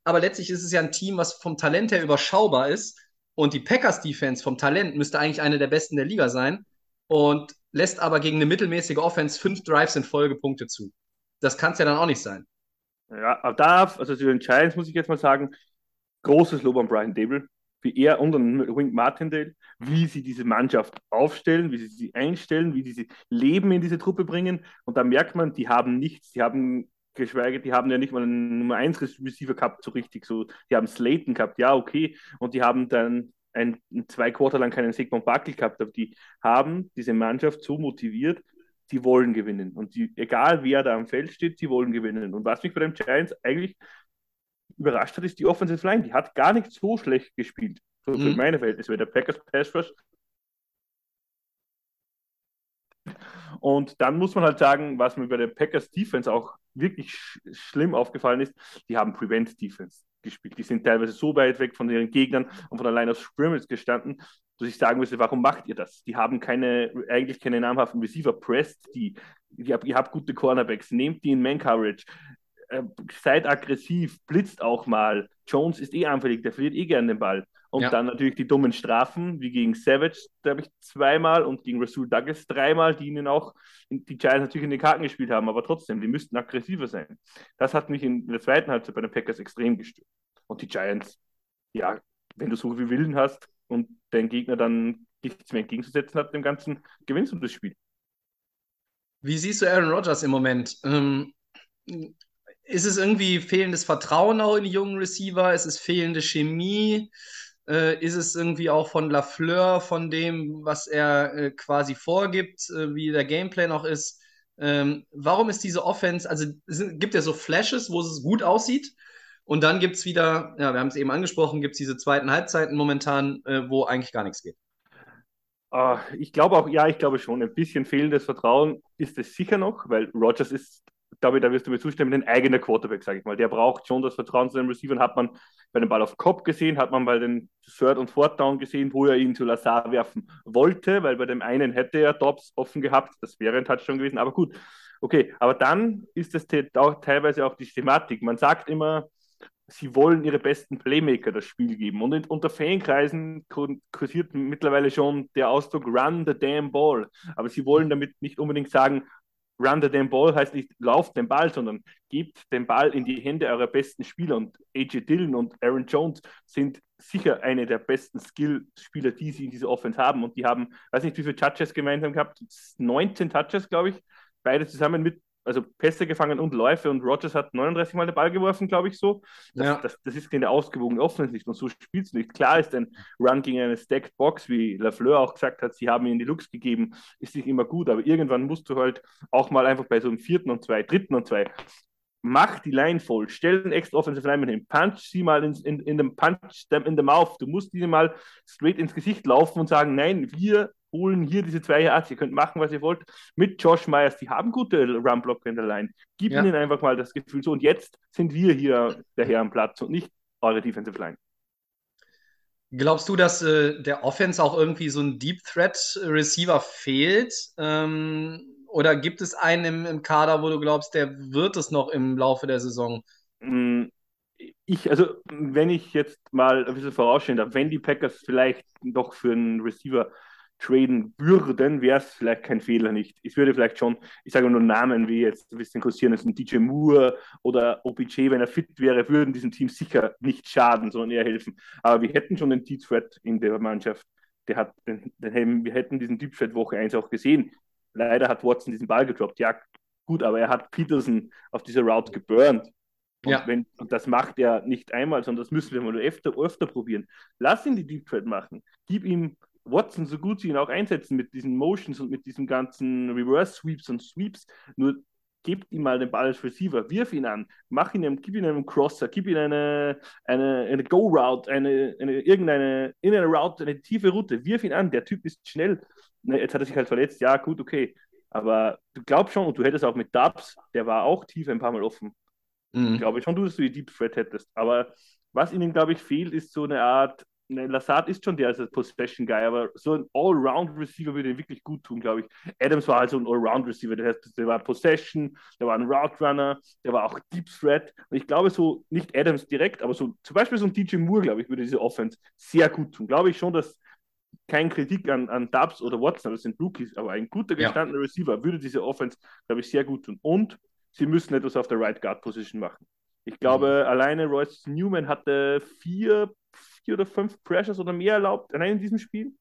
aber letztlich ist es ja ein Team, was vom Talent her überschaubar ist. Und die Packers-Defense vom Talent müsste eigentlich eine der besten der Liga sein. Und lässt aber gegen eine mittelmäßige Offense fünf Drives in Folge Punkte zu. Das kann es ja dann auch nicht sein. Ja, aber darf, also zu den Giants muss ich jetzt mal sagen, großes Lob an Brian Dable, wie er und an Wink Martindale, wie sie diese Mannschaft aufstellen, wie sie sie einstellen, wie sie sie Leben in diese Truppe bringen. Und da merkt man, die haben nichts, die haben geschweige, die haben ja nicht mal einen Nummer 1 Receiver gehabt, so richtig so. Die haben Slayton gehabt, ja, okay. Und die haben dann ein, zwei Quarter lang keinen Sigmund Buckel gehabt habe, die haben diese Mannschaft so motiviert, die wollen gewinnen. Und die, egal wer da am Feld steht, die wollen gewinnen. Und was mich bei den Giants eigentlich überrascht hat, ist die Offensive Line. Die hat gar nicht so schlecht gespielt. So mhm. für meine Verhältnisse. Der Packers Pass Rush Und dann muss man halt sagen, was mir bei der Packers Defense auch wirklich sch schlimm aufgefallen ist, die haben Prevent Defense gespielt. Die sind teilweise so weit weg von ihren Gegnern und von Line of Scrimmage gestanden, dass ich sagen müsste, warum macht ihr das? Die haben keine, eigentlich keine namhaften Receiver. Presst die. Ihr habt, ihr habt gute Cornerbacks. Nehmt die in Man-Coverage. Äh, seid aggressiv. Blitzt auch mal. Jones ist eh anfällig. Der verliert eh gern den Ball. Und ja. dann natürlich die dummen Strafen, wie gegen Savage, habe ich zweimal und gegen Rasul Douglas dreimal, die ihnen auch die Giants natürlich in den Karten gespielt haben, aber trotzdem, die müssten aggressiver sein. Das hat mich in der zweiten Halbzeit bei den Packers extrem gestört. Und die Giants, ja, wenn du so viel Willen hast und dein Gegner dann nichts mehr entgegenzusetzen hat, dem Ganzen gewinnst du das Spiel. Wie siehst du Aaron Rodgers im Moment? Ähm, ist es irgendwie fehlendes Vertrauen auch in die jungen Receiver? Ist es fehlende Chemie? Äh, ist es irgendwie auch von Lafleur, von dem, was er äh, quasi vorgibt, äh, wie der Gameplan auch ist? Ähm, warum ist diese Offense, also es gibt ja so Flashes, wo es gut aussieht, und dann gibt es wieder, ja, wir haben es eben angesprochen, gibt es diese zweiten Halbzeiten momentan, äh, wo eigentlich gar nichts geht. Uh, ich glaube auch, ja, ich glaube schon, ein bisschen fehlendes Vertrauen ist es sicher noch, weil Rogers ist ich, da wirst du mir zustimmen, ein eigener Quarterback, sage ich mal. Der braucht schon das Vertrauen zu den Receivern. Hat man bei dem Ball auf Kopf gesehen, hat man bei den Third und Fourth Down gesehen, wo er ihn zu Lazar werfen wollte, weil bei dem einen hätte er Dobbs offen gehabt. Das wäre ein Touchdown gewesen. Aber gut, okay. Aber dann ist es auch teilweise auch die Thematik. Man sagt immer, sie wollen ihre besten Playmaker das Spiel geben. Und in, unter Fankreisen kursiert mittlerweile schon der Ausdruck Run the damn ball. Aber sie wollen damit nicht unbedingt sagen, Run the damn ball heißt nicht lauft den Ball, sondern gebt den Ball in die Hände eurer besten Spieler. Und AJ Dillon und Aaron Jones sind sicher eine der besten Skill-Spieler, die sie in dieser Offense haben. Und die haben, weiß nicht, wie viele Touches gemeinsam gehabt, 19 Touches, glaube ich. Beide zusammen mit also Pässe gefangen und Läufe und Rogers hat 39 Mal den Ball geworfen, glaube ich so. Das, ja. das, das ist keine ausgewogene Offense nicht und so spielt es nicht. Klar ist ein Run gegen eine Stacked Box, wie Lafleur auch gesagt hat, sie haben ihnen die Looks gegeben, ist nicht immer gut, aber irgendwann musst du halt auch mal einfach bei so einem vierten und zwei, dritten und zwei mach die Line voll, stell den extra Offensive Lineman hin, punch sie mal in, in, in dem Punch in the Mouth. Du musst diese mal straight ins Gesicht laufen und sagen, nein, wir holen hier diese zwei Yards, ihr könnt machen, was ihr wollt, mit Josh Myers, die haben gute Run-Blocker in der Line. Gib ja. ihnen einfach mal das Gefühl so, und jetzt sind wir hier der Herr am Platz und nicht eure Defensive Line. Glaubst du, dass äh, der Offense auch irgendwie so ein Deep Threat Receiver fehlt? Ähm, oder gibt es einen im, im, Kader, wo du glaubst, der wird es noch im Laufe der Saison? Mm, ich, also, wenn ich jetzt mal ein bisschen vorausschauen darf, wenn die Packers vielleicht noch für einen Receiver traden würden, wäre es vielleicht kein Fehler nicht. Ich würde vielleicht schon, ich sage nur Namen wie jetzt ein bisschen kursieren, ist ein DJ Moore oder OPJ, wenn er fit wäre, würden diesem Team sicher nicht schaden, sondern eher helfen. Aber wir hätten schon den Deep Threat in der Mannschaft. Der hat, den, den, wir hätten diesen Deep Threat Woche 1 auch gesehen. Leider hat Watson diesen Ball gedroppt. Ja, gut, aber er hat Peterson auf dieser Route geburnt. Und, Ja. wenn, und das macht er nicht einmal, sondern das müssen wir mal öfter, öfter probieren. Lass ihn die Deep Threat machen. Gib ihm Watson, so gut sie ihn auch einsetzen mit diesen Motions und mit diesen ganzen Reverse Sweeps und Sweeps. Nur gebt ihm mal den Ball als Receiver, wirf ihn an, mach ihn, einem- gib ihm einen Crosser, gib ihm eine, eine, eine Go-Route, eine, eine, irgendeine in eine Route, eine tiefe Route, wirf ihn an, der Typ ist schnell. Ne, jetzt hat er sich halt verletzt, ja, gut, okay. Aber du glaubst schon, und du hättest auch mit Dubs, der war auch tief ein paar Mal offen. Mhm. Glaube ich schon, dass du die Deep Threat hättest. Aber was ihnen, glaube ich, fehlt, ist so eine Art. Ne, Lassard ist schon der als Possession Guy, aber so ein Allround-Receiver würde ihm wirklich gut tun, glaube ich. Adams war also ein Allround-Receiver. Der, heißt, der war Possession, der war ein Route Runner, der war auch Deep Threat. Und ich glaube, so nicht Adams direkt, aber so zum Beispiel so ein DJ Moore, glaube ich, würde diese Offense sehr gut tun. Glaube ich schon, dass kein Kritik an, an Dubs oder Watson, das sind Rookies, aber ein guter Ja. gestandener Receiver würde diese Offense, glaube ich, sehr gut tun. Und sie müssen etwas auf der Right Guard Position machen. Ich glaube, alleine Royce Newman hatte vier, vier oder fünf Pressures oder mehr erlaubt, allein in diesem Spiel.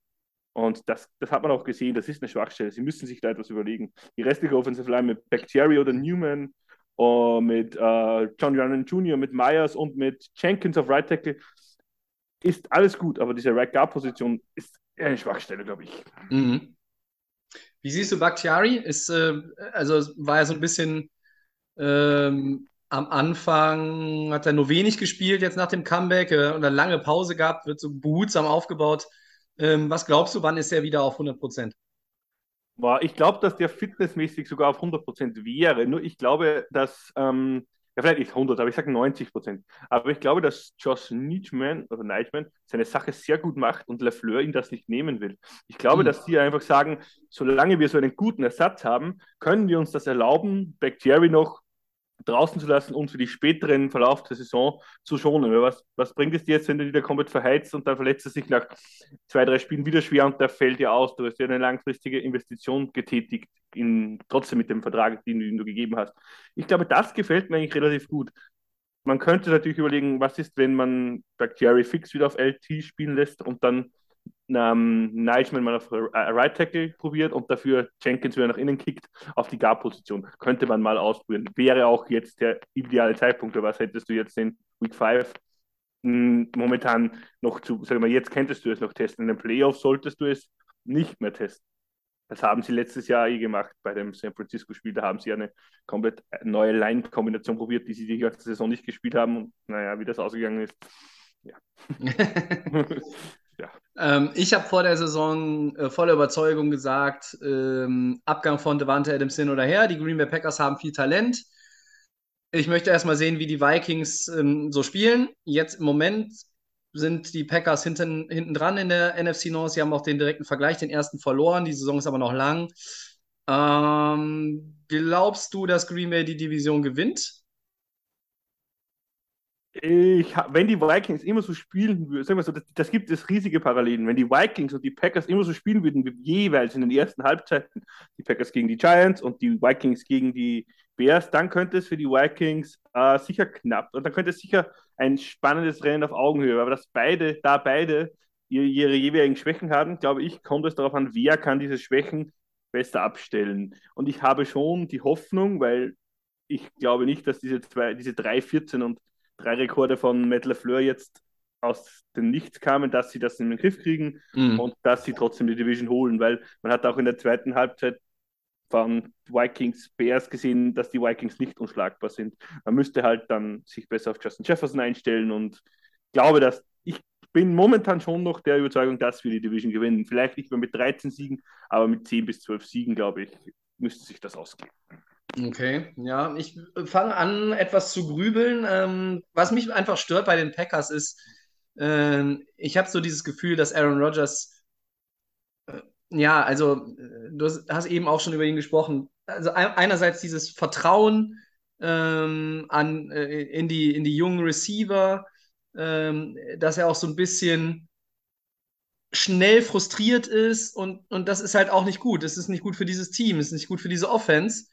Und das, das hat man auch gesehen, das ist eine Schwachstelle. Sie müssen sich da etwas überlegen. Die restliche Offensive Line mit Bakhtiari oder Newman, äh, mit äh, John Ryan Jr., mit Myers und mit Jenkins auf Right Tackle ist alles gut, aber diese Right Guard Position ist eine Schwachstelle, glaube ich. Mhm. Wie siehst du Bakhtiari? Ist, äh, also war ja so ein bisschen ähm, am Anfang hat er nur wenig gespielt, jetzt nach dem Comeback äh, und eine lange Pause gehabt, wird so behutsam aufgebaut. Ähm, was glaubst du, wann ist er wieder auf 100 Prozent? Ich glaube, dass der fitnessmäßig sogar auf 100% wäre. Nur ich glaube, dass, ähm, ja, vielleicht nicht 100, aber ich sage 90%. Aber ich glaube, dass Josh Neichmann oder Neichmann seine Sache sehr gut macht und Lafleur ihn das nicht nehmen will. Ich glaube, Hm. dass die einfach sagen, solange wir so einen guten Ersatz haben, können wir uns das erlauben, Bakhtiari noch draußen zu lassen und für die späteren Verlauf der Saison zu schonen. Was, was bringt es dir jetzt, wenn du wieder komplett verheizt und dann verletzt er sich nach zwei, drei Spielen wieder schwer und der fällt dir aus. Du hast ja eine langfristige Investition getätigt, in, trotzdem mit dem Vertrag, den du, den du gegeben hast. Ich glaube, das gefällt mir eigentlich relativ gut. Man könnte natürlich überlegen, was ist, wenn man Bakhtiari fix wieder auf LT spielen lässt und dann ähm, Neichmann mal auf Right Tackle probiert und dafür Jenkins wieder nach innen kickt auf die Guard-Position. Könnte man mal ausprobieren. Wäre auch jetzt der ideale Zeitpunkt. Oder was hättest du jetzt in Week 5? Hm, Momentan noch zu, sagen wir, jetzt könntest du es noch testen. In den Playoffs solltest du es nicht mehr testen. Das haben sie letztes Jahr eh gemacht bei dem San Francisco-Spiel. Da haben sie eine komplett neue Line-Kombination probiert, die sie die ganze Saison nicht gespielt haben. Und naja, wie das ausgegangen ist. Ja. <laughs> <laughs> ja. Ähm, ich habe vor der Saison äh, voller Überzeugung gesagt, ähm, Abgang von Devante Adams hin oder her. Die Green Bay Packers haben viel Talent. Ich möchte erstmal sehen, wie die Vikings ähm, so spielen. Jetzt im Moment sind die Packers hinten, hinten dran in der NFC North. Sie haben auch den direkten Vergleich, den ersten verloren. Die Saison ist aber noch lang. Ähm, glaubst du, dass Green Bay die Division gewinnt? Ich, wenn die Vikings immer so spielen würden, sagen wir so, das, das gibt es riesige Parallelen. Wenn die Vikings und die Packers immer so spielen würden, jeweils in den ersten Halbzeiten, die Packers gegen die Giants und die Vikings gegen die Bears, dann könnte es für die Vikings äh, sicher knapp und dann könnte es sicher ein spannendes Rennen auf Augenhöhe. Aber dass beide, da beide ihre, ihre jeweiligen Schwächen haben, glaube ich, kommt es darauf an, wer kann diese Schwächen besser abstellen. Und ich habe schon die Hoffnung, weil ich glaube nicht, dass diese zwei, diese 3, 14 und drei Rekorde von Matt LaFleur jetzt aus dem Nichts kamen, dass sie das in den Griff kriegen Mhm. und dass sie trotzdem die Division holen, weil man hat auch in der zweiten Halbzeit von Vikings Bears gesehen, dass die Vikings nicht unschlagbar sind. Man müsste halt dann sich besser auf Justin Jefferson einstellen und glaube, dass ich bin momentan schon noch der Überzeugung, dass wir die Division gewinnen. Vielleicht nicht mehr mit 13 Siegen, aber mit 10 bis 12 Siegen, glaube ich, müsste sich das ausgehen. Okay, ja, ich fange an, etwas zu grübeln. Ähm, was mich einfach stört bei den Packers ist, ähm, ich habe so dieses Gefühl, dass Aaron Rodgers, äh, ja, also äh, du hast, eben auch schon über ihn gesprochen. Also ein, einerseits dieses Vertrauen ähm, an, äh, in die, in die jungen Receiver, ähm, dass er auch so ein bisschen schnell frustriert ist und, und das ist halt auch nicht gut. Es ist nicht gut für dieses Team, es ist nicht gut für diese Offense.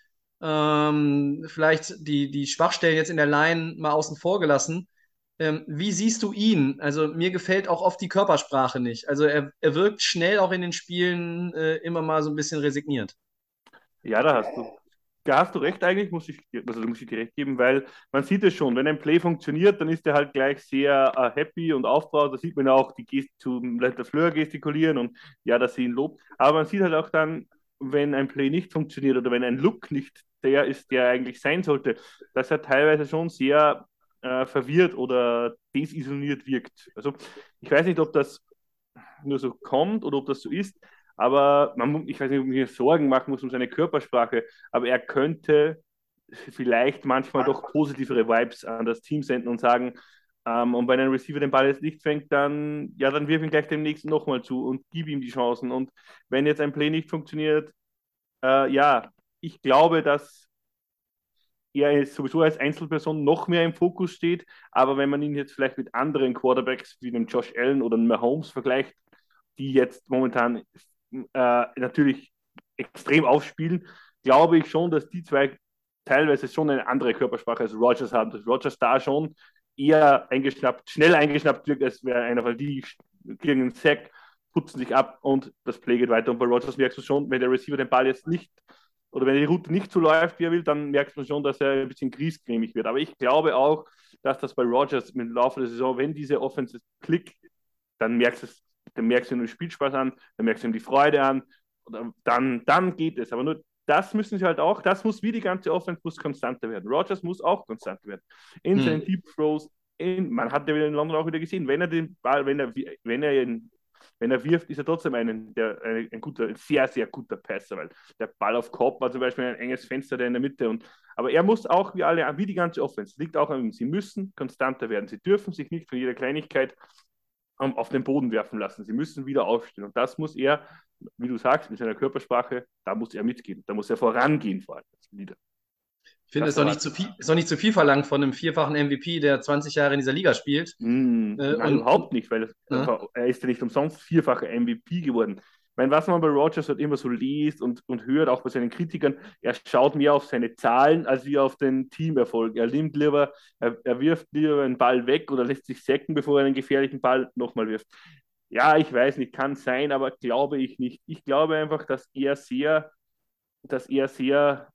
Ähm, vielleicht die, die Schwachstellen jetzt in der Line mal außen vor gelassen. Ähm, wie siehst du ihn? Also mir gefällt auch oft die Körpersprache nicht. Also er, er wirkt schnell auch in den Spielen äh, immer mal so ein bisschen resigniert. Ja, da hast du da hast du recht eigentlich, muss ich, also muss ich dir recht geben, weil man sieht es schon, wenn ein Play funktioniert, dann ist er halt gleich sehr uh, happy und aufgebaut. Da sieht man auch die Gest zum Fleur gestikulieren und ja, dass sie ihn lobt. Aber man sieht halt auch dann, wenn ein Play nicht funktioniert oder wenn ein Look nicht der ist, der eigentlich sein sollte, dass er teilweise schon sehr äh, verwirrt oder desisoliert wirkt. Also ich weiß nicht, ob das nur so kommt oder ob das so ist, aber man, ich weiß nicht, ob man sich Sorgen machen muss um seine Körpersprache, aber er könnte vielleicht manchmal doch positivere Vibes an das Team senden und sagen, ähm, und wenn ein Receiver den Ball jetzt nicht fängt, dann, ja, dann wirf ihn gleich dem nächsten nochmal zu und gib ihm die Chancen. Und wenn jetzt ein Play nicht funktioniert, äh, ja, ich glaube, dass er sowieso als Einzelperson noch mehr im Fokus steht, aber wenn man ihn jetzt vielleicht mit anderen Quarterbacks wie dem Josh Allen oder Mahomes vergleicht, die jetzt momentan äh, natürlich extrem aufspielen, glaube ich schon, dass die zwei teilweise schon eine andere Körpersprache als Rogers haben. Dass Rogers da schon eher eingeschnappt, schnell eingeschnappt wirkt, als wäre einer, weil die kriegen einen Sack, putzen sich ab und das Play geht weiter. Und bei Rogers merkst du schon, wenn der Receiver den Ball jetzt nicht oder wenn die Route nicht so läuft, wie er will, dann merkt man schon, dass er ein bisschen griesgrämig wird. Aber ich glaube auch, dass das bei Rogers im Laufe der Saison, wenn diese Offense klickt, dann merkst du es, dann merkst du ihm den Spielspaß an, dann merkst du ihm die Freude an, dann, dann geht es. Aber nur das müssen sie halt auch, das muss wie die ganze Offense muss konstanter werden. Rogers muss auch konstant werden. In hm. seinen Deep Throws, in, man hat ja in London auch wieder gesehen, wenn er den Ball, wenn er, wenn er in wenn er wirft, ist er trotzdem ein, der, ein, ein, guter, ein sehr, sehr guter Passer, weil der Ball auf Kopf war zum Beispiel ein enges Fenster da in der Mitte. Und, aber er muss auch, wie alle, wie die ganze Offense, liegt auch an ihm. Sie müssen konstanter werden. Sie dürfen sich nicht von jeder Kleinigkeit auf den Boden werfen lassen. Sie müssen wieder aufstehen. Und das muss er, wie du sagst, mit seiner Körpersprache, da muss er mitgehen. Da muss er vorangehen, vor allem als Leader. Ich finde, es ist nicht, zu viel, ist doch nicht zu viel verlangt von einem vierfachen MVP, der 20 Jahre in dieser Liga spielt. Mm, äh, nein, und, überhaupt nicht, weil das, ja. er ist ja nicht umsonst vierfacher MVP geworden. Meine, was man bei Rogers halt immer so liest und, und hört, auch bei seinen Kritikern, er schaut mehr auf seine Zahlen als wie auf den Teamerfolg. Er nimmt lieber, er, er wirft lieber einen Ball weg oder lässt sich säcken, bevor er einen gefährlichen Ball nochmal wirft. Ja, ich weiß nicht, kann sein, aber glaube ich nicht. Ich glaube einfach, dass er sehr, dass er sehr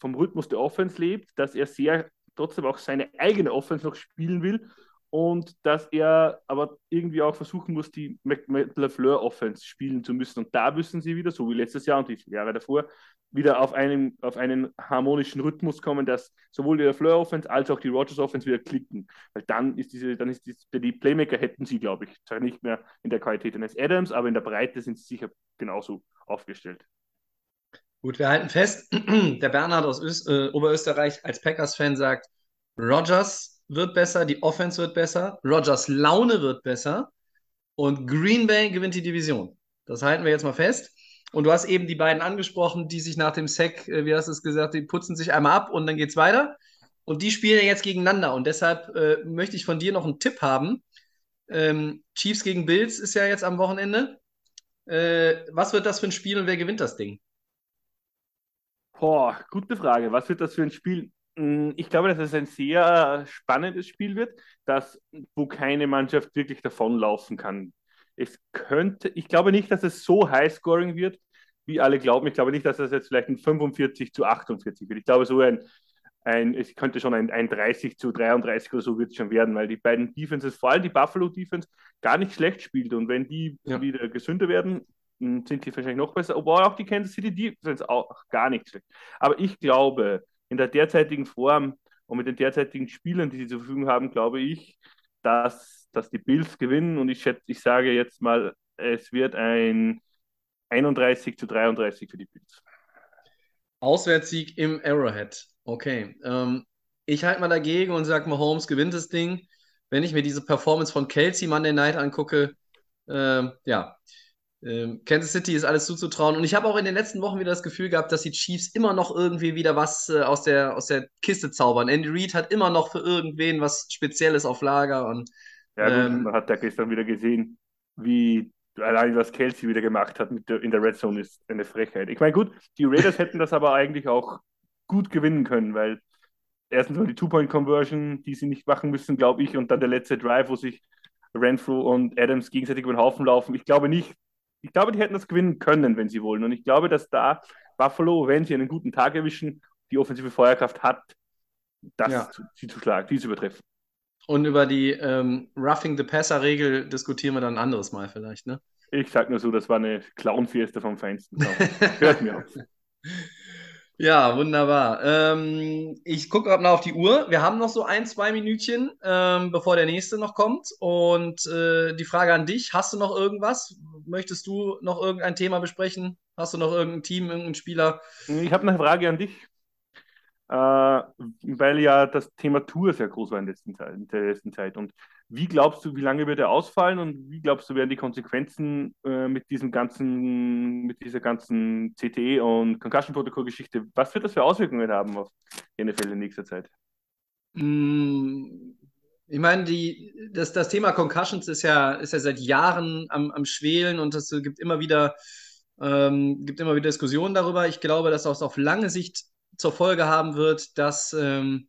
vom Rhythmus der Offense lebt, dass er sehr trotzdem auch seine eigene Offense noch spielen will und dass er aber irgendwie auch versuchen muss, die LaFleur Offense spielen zu müssen. Und da müssen sie wieder, so wie letztes Jahr und die Jahre davor, wieder auf einen, auf einen harmonischen Rhythmus kommen, dass sowohl die LaFleur Offense als auch die Rogers Offense wieder klicken. Weil dann ist diese, dann ist die, die Playmaker hätten sie, glaube ich, zwar nicht mehr in der Qualität eines Adams, aber in der Breite sind sie sicher genauso aufgestellt. Gut, wir halten fest, <clears throat> der Bernhard aus Öst, äh, Oberösterreich als Packers-Fan sagt, Rogers wird besser, die Offense wird besser, Rogers Laune wird besser und Green Bay gewinnt die Division. Das halten wir jetzt mal fest. Und du hast eben die beiden angesprochen, die sich nach dem Sack, äh, wie hast du es gesagt, die putzen sich einmal ab und dann geht's weiter. Und die spielen jetzt gegeneinander. Und deshalb äh, möchte ich von dir noch einen Tipp haben. Ähm, Chiefs gegen Bills ist ja jetzt am Wochenende. Äh, was wird das für ein Spiel und wer gewinnt das Ding? Boah, gute Frage. Was wird das für ein Spiel? Hm, ich glaube, dass es ein sehr spannendes Spiel wird, das, wo keine Mannschaft wirklich davonlaufen kann. Es könnte, ich glaube nicht, dass es so high-scoring wird, wie alle glauben. Ich glaube nicht, dass es jetzt vielleicht ein 45 zu 48 wird. Ich glaube, so ein, ein es könnte schon ein, ein 30 zu 33 oder so wird es schon werden, weil die beiden Defenses, vor allem die Buffalo Defense, gar nicht schlecht spielt. Und wenn die ja. wieder gesünder werden, sind die wahrscheinlich noch besser, obwohl auch die Kansas City Defense auch gar nicht schlecht. Aber ich glaube, in der derzeitigen Form und mit den derzeitigen Spielern, die sie zur Verfügung haben, glaube ich, dass, dass die Bills gewinnen und ich schätze, ich sage jetzt mal, es wird ein 31 zu 33 für die Bills. Auswärtssieg im Arrowhead. Okay. Ähm, ich halte mal dagegen und sage, Mahomes gewinnt das Ding. Wenn ich mir diese Performance von Kelsey Monday Night angucke, äh, ja, ähm, Kansas City ist alles zuzutrauen. Und ich habe auch in den letzten Wochen wieder das Gefühl gehabt, dass die Chiefs immer noch irgendwie wieder was äh, aus, der, aus der Kiste zaubern. Andy Reid hat immer noch für irgendwen was Spezielles auf Lager. Und, ja, gut, ähm, man hat ja gestern wieder gesehen, wie allein was Kelsey wieder gemacht hat mit der, in der Red Zone ist eine Frechheit. Ich meine, gut, die Raiders <laughs> hätten das aber eigentlich auch gut gewinnen können, weil erstens mal die Two-Point-Conversion, die sie nicht machen müssen, glaube ich, und dann der letzte Drive, wo sich Renfrew und Adams gegenseitig über den Haufen laufen. Ich glaube nicht, ich glaube, die hätten das gewinnen können, wenn sie wollen. Und ich glaube, dass da Buffalo, wenn sie einen guten Tag erwischen, die offensive Feuerkraft hat, das Ja. zu, sie zu schlagen, die zu übertreffen. Und über die ähm, Roughing the Passer-Regel diskutieren wir dann ein anderes Mal vielleicht, ne? Ich sag nur so, das war eine Clown-Fiesta vom Feinsten. <laughs> Hört mir auf. Ja, wunderbar. Ähm, ich gucke gerade noch auf die Uhr. Wir haben noch so ein, zwei Minütchen, ähm, bevor der nächste noch kommt. Und äh, die Frage an dich: Hast du noch irgendwas? Möchtest du noch irgendein Thema besprechen? Hast du noch irgendein Team, irgendeinen Spieler? Ich habe eine Frage an dich, äh, weil ja das Thema Tour sehr groß war in, letzten Zeit, in der letzten Zeit. Und wie glaubst du, wie lange wird er ausfallen und wie glaubst du, werden die Konsequenzen äh, mit diesem ganzen, mit dieser ganzen CTE und Concussion-Protokoll-Geschichte, was wird das für Auswirkungen haben auf die NFL in nächster Zeit? Mm, Ich meine, die, das, das Thema Concussions ist ja, ist ja seit Jahren am, am Schwelen und es gibt immer wieder, ähm, gibt immer wieder Diskussionen darüber. Ich glaube, dass das auf lange Sicht zur Folge haben wird, dass ähm,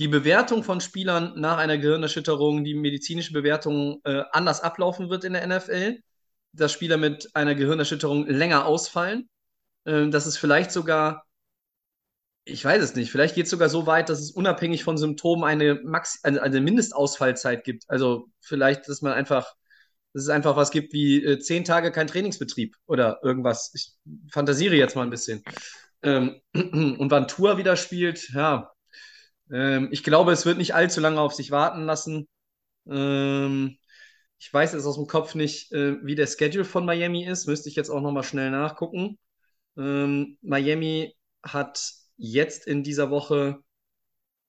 die Bewertung von Spielern nach einer Gehirnerschütterung, die medizinische Bewertung äh, anders ablaufen wird in der NFL, dass Spieler mit einer Gehirnerschütterung länger ausfallen, äh, dass es vielleicht sogar ich weiß es nicht. Vielleicht geht es sogar so weit, dass es unabhängig von Symptomen eine, Max eine, eine Mindestausfallzeit gibt. Also vielleicht, dass man einfach, dass es einfach was gibt wie äh, zehn Tage kein Trainingsbetrieb oder irgendwas. Ich fantasiere jetzt mal ein bisschen. Ähm, <clears throat> und wann Tour wieder spielt, ja. Ähm, ich glaube, es wird nicht allzu lange auf sich warten lassen. Ähm, ich weiß jetzt aus dem Kopf nicht, äh, wie der Schedule von Miami ist. Müsste ich jetzt auch nochmal schnell nachgucken. Ähm, Miami hat jetzt in dieser Woche,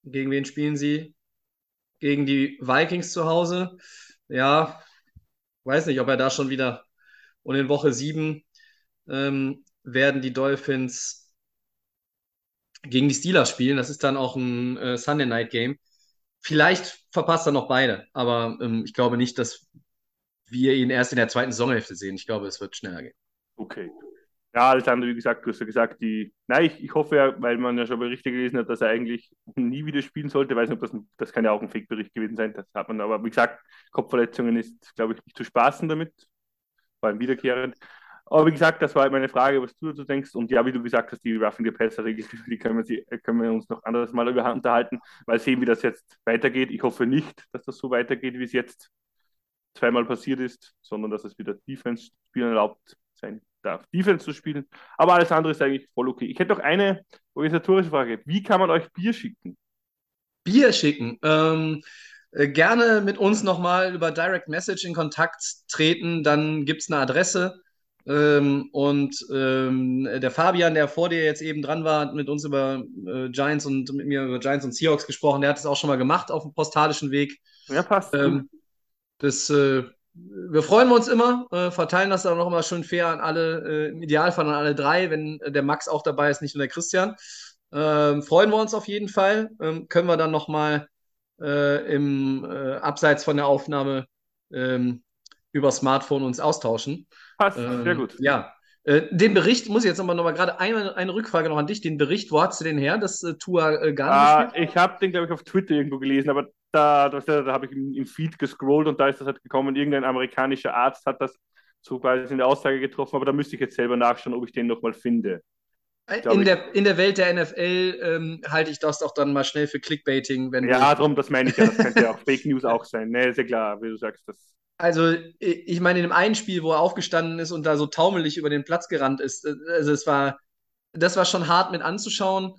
gegen wen spielen sie? Gegen die Vikings zu Hause. Ja, weiß nicht, ob er da schon wieder. Und in Woche 7 ähm, werden die Dolphins gegen die Steelers spielen. Das ist dann auch ein äh, Sunday Night Game. Vielleicht verpasst er noch beide, aber ähm, ich glaube nicht, dass wir ihn erst in der zweiten Saisonhälfte sehen. Ich glaube, es wird schneller gehen. Okay. Ja, Alexander, wie gesagt, du hast ja gesagt, die, nein, ich, ich hoffe ja, weil man ja schon Berichte gelesen hat, dass er eigentlich nie wieder spielen sollte. Ich weiß nicht, ob das, ein, das kann ja auch ein Fake-Bericht gewesen sein, das hat man, aber wie gesagt, Kopfverletzungen ist, glaube ich, nicht zu spaßen damit, vor allem wiederkehrend. Aber wie gesagt, das war halt meine Frage, was du dazu denkst. Und ja, wie du gesagt hast, die Roughing the Passer-Regel, <laughs> die können wir, sie, können wir uns noch anderes Mal unterhalten, weil sehen, wie das jetzt weitergeht. Ich hoffe nicht, dass das so weitergeht, wie es jetzt zweimal passiert ist, sondern dass es wieder Defense-Spielen erlaubt sein darf, Defense zu spielen. Aber alles andere ist eigentlich voll okay. Ich hätte noch eine organisatorische Frage. Wie kann man euch Bier schicken? Bier schicken. Ähm, äh, gerne mit uns nochmal über Direct Message in Kontakt treten. Dann gibt es eine Adresse. Ähm, und ähm, der Fabian, der vor dir jetzt eben dran war, hat mit uns über äh, Giants und mit mir über Giants und Seahawks gesprochen. Der hat es auch schon mal gemacht auf dem postalischen Weg. Ja, passt. Ähm, das, äh, wir freuen uns immer, äh, verteilen das dann auch immer schön fair an alle, äh, im Idealfall an alle drei, wenn der Max auch dabei ist, nicht nur der Christian. Ähm, freuen wir uns auf jeden Fall. Ähm, können wir dann nochmal äh, im äh, Abseits von der Aufnahme ähm, über Smartphone uns austauschen. Passt, Ähm, sehr gut. Ja. Äh, den Bericht muss ich jetzt nochmal gerade eine, eine Rückfrage noch an dich. Den Bericht, wo hast du den her, dass äh, Tua äh, gar nicht Ah, ich habe den, glaube ich, auf Twitter irgendwo gelesen, aber da, da, da habe ich im, im Feed gescrollt und da ist das halt gekommen. Irgendein amerikanischer Arzt hat das so quasi in der Aussage getroffen, aber da müsste ich jetzt selber nachschauen, ob ich den nochmal finde. glaub In der, in der Welt der NFL ähm, halte ich das auch dann mal schnell für Clickbaiting, wenn Ja, darum, das meine ich ja. Das könnte ja auch Fake News auch sein. Ne, ist ja klar, wie du sagst. Das, Also, ich meine, in dem einen Spiel, wo er aufgestanden ist und da so taumelig über den Platz gerannt ist, äh, also es war, das war schon hart mit anzuschauen.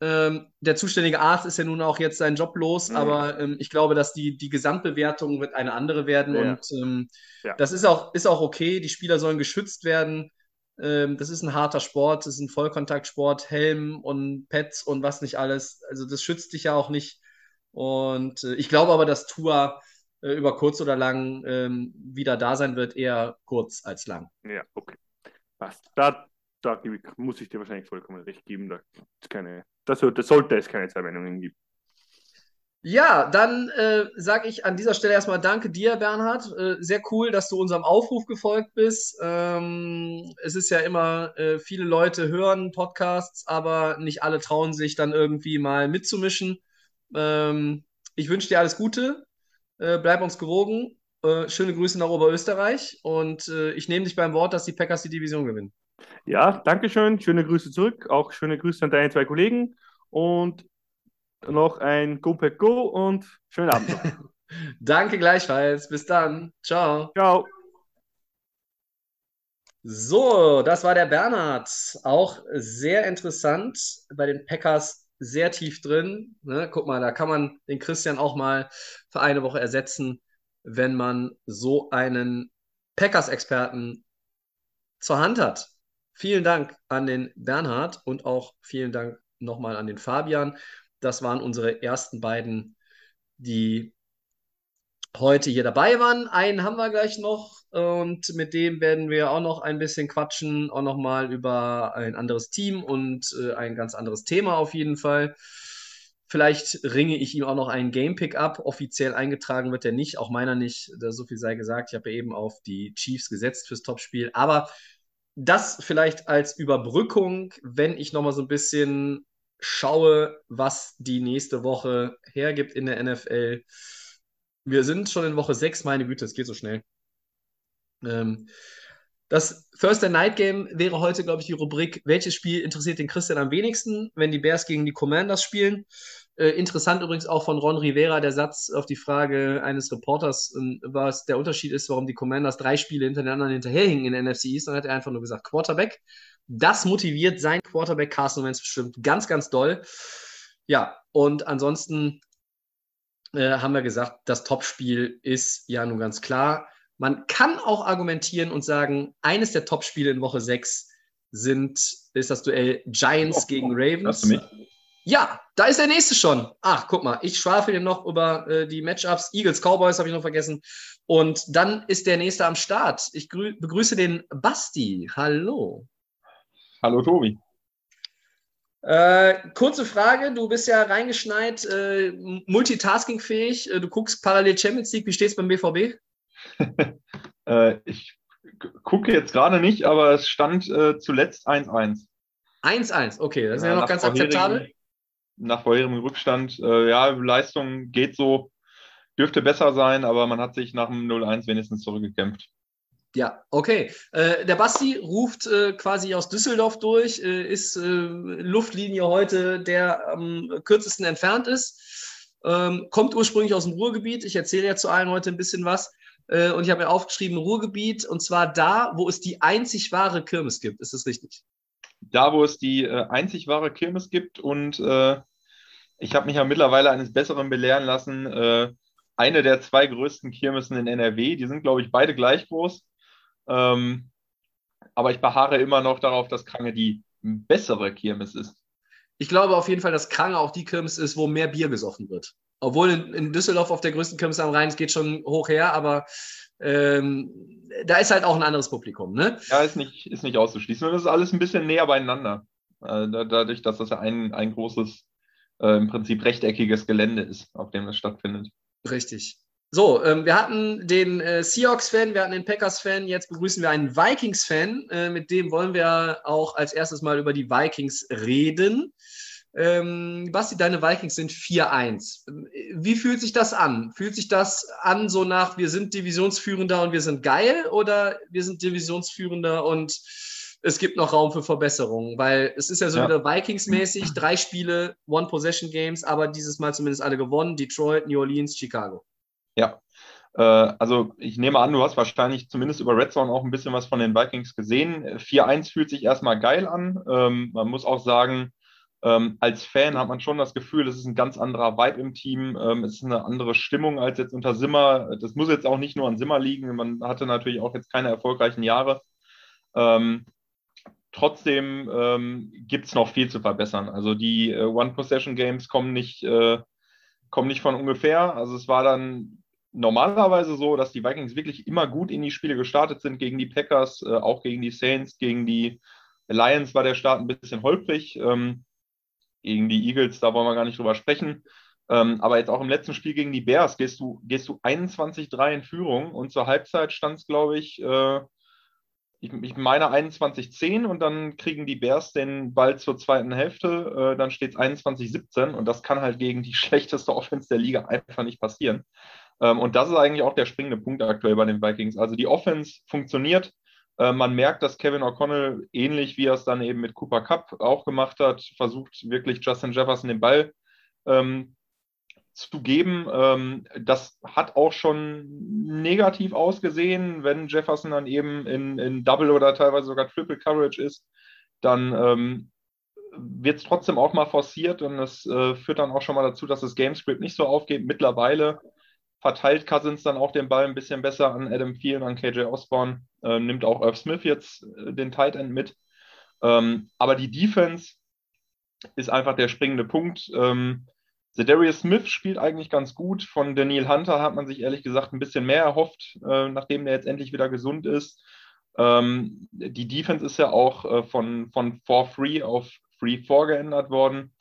Ähm, der zuständige Arzt ist ja nun auch jetzt seinen Job los, Mhm. aber ähm, ich glaube, dass die, die Gesamtbewertung wird eine andere werden Ja. und ähm, Ja. das ist auch, ist auch okay. Die Spieler sollen geschützt werden. Ähm, das ist ein harter Sport, das ist ein Vollkontaktsport, Helm und Pads und was nicht alles. Also das schützt dich ja auch nicht. Und äh, ich glaube aber, dass Tua äh, über kurz oder lang ähm, wieder da sein wird, eher kurz als lang. ja, okay. Passt. Da, da muss ich dir wahrscheinlich vollkommen recht geben. Da keine, das, sollte- sollte es keine zwei Meinungen geben. Ja, dann äh, sage ich an dieser Stelle erstmal Danke dir, Bernhard. Äh, sehr cool, dass du unserem Aufruf gefolgt bist. Ähm, es ist ja immer, äh, viele Leute hören Podcasts, aber nicht alle trauen sich dann irgendwie mal mitzumischen. Ähm, ich wünsche dir alles Gute. Äh, bleib uns gewogen. Äh, schöne Grüße nach Oberösterreich und äh, ich nehme dich beim Wort, dass die Packers die Division gewinnen. Ja, danke schön. Schöne Grüße zurück. Auch schöne Grüße an deine zwei Kollegen. und noch ein Go Pack Go und schönen Abend. <laughs> Danke gleichfalls. Bis dann. Ciao. Ciao. So, das war der Bernhard. Auch sehr interessant. Bei den Packers sehr tief drin. Ne? Guck mal, da kann man den Christian auch mal für eine Woche ersetzen, wenn man so einen Packers-Experten zur Hand hat. Vielen Dank an den Bernhard und auch vielen Dank nochmal an den Fabian. Das waren unsere ersten beiden, die heute hier dabei waren. Einen haben wir gleich noch und mit dem werden wir auch noch ein bisschen quatschen, auch nochmal über ein anderes Team und äh, ein ganz anderes Thema auf jeden Fall. Vielleicht ringe ich ihm auch noch einen Game Pick ab. Offiziell eingetragen wird er nicht, auch meiner nicht. Da so viel sei gesagt. Ich habe eben auf die Chiefs gesetzt fürs Topspiel. Aber das vielleicht als Überbrückung, wenn ich nochmal so ein bisschen schaue, was die nächste Woche hergibt in der NFL. Wir sind schon in Woche 6, meine Güte, es geht so schnell. Ähm, das Thursday Night Game wäre heute, glaube ich, die Rubrik, welches Spiel interessiert den Christian am wenigsten, wenn die Bears gegen die Commanders spielen. Äh, interessant übrigens auch von Ron Rivera der Satz auf die Frage eines Reporters, äh, was der Unterschied ist, warum die Commanders drei Spiele hintereinander hinterherhingen in der NFC East. Dann hat er einfach nur gesagt, Quarterback. Das motiviert sein Quarterback Carson Wentz bestimmt ganz, ganz doll. Ja, und ansonsten äh, haben wir gesagt, das Topspiel ist ja nun ganz klar. Man kann auch argumentieren und sagen, eines der Topspiele in Woche 6 sind, ist das Duell Giants oh, gegen Ravens. du mich? Ja, da ist der nächste schon. Ach, guck mal, ich schwafel hier noch über äh, die Matchups. Eagles, Cowboys habe ich noch vergessen. Und dann ist der nächste am Start. Ich begrüße den Basti. Hallo. Hallo, Tobi. Äh, kurze Frage, du bist ja reingeschneit, äh, multitaskingfähig, äh, du guckst parallel Champions League, wie steht es beim BVB? <laughs> Äh, ich gucke jetzt gerade nicht, aber es stand äh, zuletzt 1-1. 1-1, okay, das ist ja, ja noch ganz akzeptabel. Nach vorherigem Rückstand, äh, ja, Leistung geht so, dürfte besser sein, aber man hat sich nach dem 0-1 wenigstens zurückgekämpft. Ja, okay. Äh, der Basti ruft äh, quasi aus Düsseldorf durch, äh, ist Luftlinie heute, der am kürzesten entfernt ist. Ähm, kommt ursprünglich aus dem Ruhrgebiet. Ich erzähle ja zu allen heute ein bisschen was. Äh, und ich habe mir aufgeschrieben, Ruhrgebiet, und zwar da, wo es die einzig wahre Kirmes gibt. Ist das richtig? Da, wo es die äh, einzig wahre Kirmes gibt. Und äh, ich habe mich ja mittlerweile eines Besseren belehren lassen. Äh, eine der zwei größten Kirmesen in NRW. Die sind, glaube ich, beide gleich groß. Ähm, aber ich beharre immer noch darauf, dass Krange die bessere Kirmes ist. Ich glaube auf jeden Fall, dass Krange auch die Kirmes ist, wo mehr Bier gesoffen wird. Obwohl in, in Düsseldorf auf der größten Kirmes am Rhein, es geht schon hoch her, aber ähm, da ist halt auch ein anderes Publikum, ne? Ja, ist nicht, ist nicht auszuschließen. Und das ist alles ein bisschen näher beieinander. Äh, dadurch, dass das ja ein, ein großes, äh, im Prinzip rechteckiges Gelände ist, auf dem das stattfindet. Richtig. So, ähm, wir hatten den äh, Seahawks-Fan, wir hatten den Packers-Fan, jetzt begrüßen wir einen Vikings-Fan. Äh, mit dem wollen wir auch als erstes mal über die Vikings reden. Ähm, Basti, deine Vikings sind 4-1. Wie fühlt sich das an? Fühlt sich das an so nach, wir sind Divisionsführender und wir sind geil oder wir sind Divisionsführender und es gibt noch Raum für Verbesserungen? Weil es ist ja so ja. wieder Vikings-mäßig, drei Spiele, One-Possession-Games, aber dieses Mal zumindest alle gewonnen. Detroit, New Orleans, Chicago. Ja, äh, also ich nehme an, du hast wahrscheinlich zumindest über Red Zone auch ein bisschen was von den Vikings gesehen. 4-1 fühlt sich erstmal geil an. Ähm, man muss auch sagen, ähm, als Fan hat man schon das Gefühl, es ist ein ganz anderer Vibe im Team. Ähm, es ist eine andere Stimmung als jetzt unter Simmer. Das muss jetzt auch nicht nur an Simmer liegen. Man hatte natürlich auch jetzt keine erfolgreichen Jahre. Ähm, trotzdem ähm, gibt es noch viel zu verbessern. Also die äh, One-Possession-Games kommen nicht, äh, kommen nicht von ungefähr. Also es war dann normalerweise so, dass die Vikings wirklich immer gut in die Spiele gestartet sind gegen die Packers, äh, auch gegen die Saints, gegen die Lions war der Start ein bisschen holprig. Ähm, gegen die Eagles, da wollen wir gar nicht drüber sprechen. Ähm, aber jetzt auch im letzten Spiel gegen die Bears gehst du, gehst du 21-3 in Führung und zur Halbzeit stand es, glaube ich, äh, ich, ich, meine 21-10 und dann kriegen die Bears den Ball zur zweiten Hälfte, äh, dann steht es 21-17 und das kann halt gegen die <laughs> schlechteste Offense der Liga einfach nicht passieren. Ähm, und das ist eigentlich auch der springende Punkt aktuell bei den Vikings. Also die Offense funktioniert, man merkt, dass Kevin O'Connell, ähnlich wie er es dann eben mit Cooper Cup auch gemacht hat, versucht wirklich Justin Jefferson den Ball ähm, zu geben. Ähm, das hat auch schon negativ ausgesehen, wenn Jefferson dann eben in, in Double oder teilweise sogar Triple Coverage ist, dann ähm, wird es trotzdem auch mal forciert und es äh, führt dann auch schon mal dazu, dass das Gamescript nicht so aufgeht. Mittlerweile verteilt Cousins dann auch den Ball ein bisschen besser an Adam Thielen, an KJ Osborne, äh, nimmt auch Irv Smith jetzt äh, den Tight End mit. Ähm, aber die Defense ist einfach der springende Punkt. Ähm, Darius Smith spielt eigentlich ganz gut. Von Daniel Hunter hat man sich ehrlich gesagt ein bisschen mehr erhofft, äh, nachdem der jetzt endlich wieder gesund ist. Ähm, die Defense ist ja auch äh, von, von 4-3 auf 3-4 geändert worden.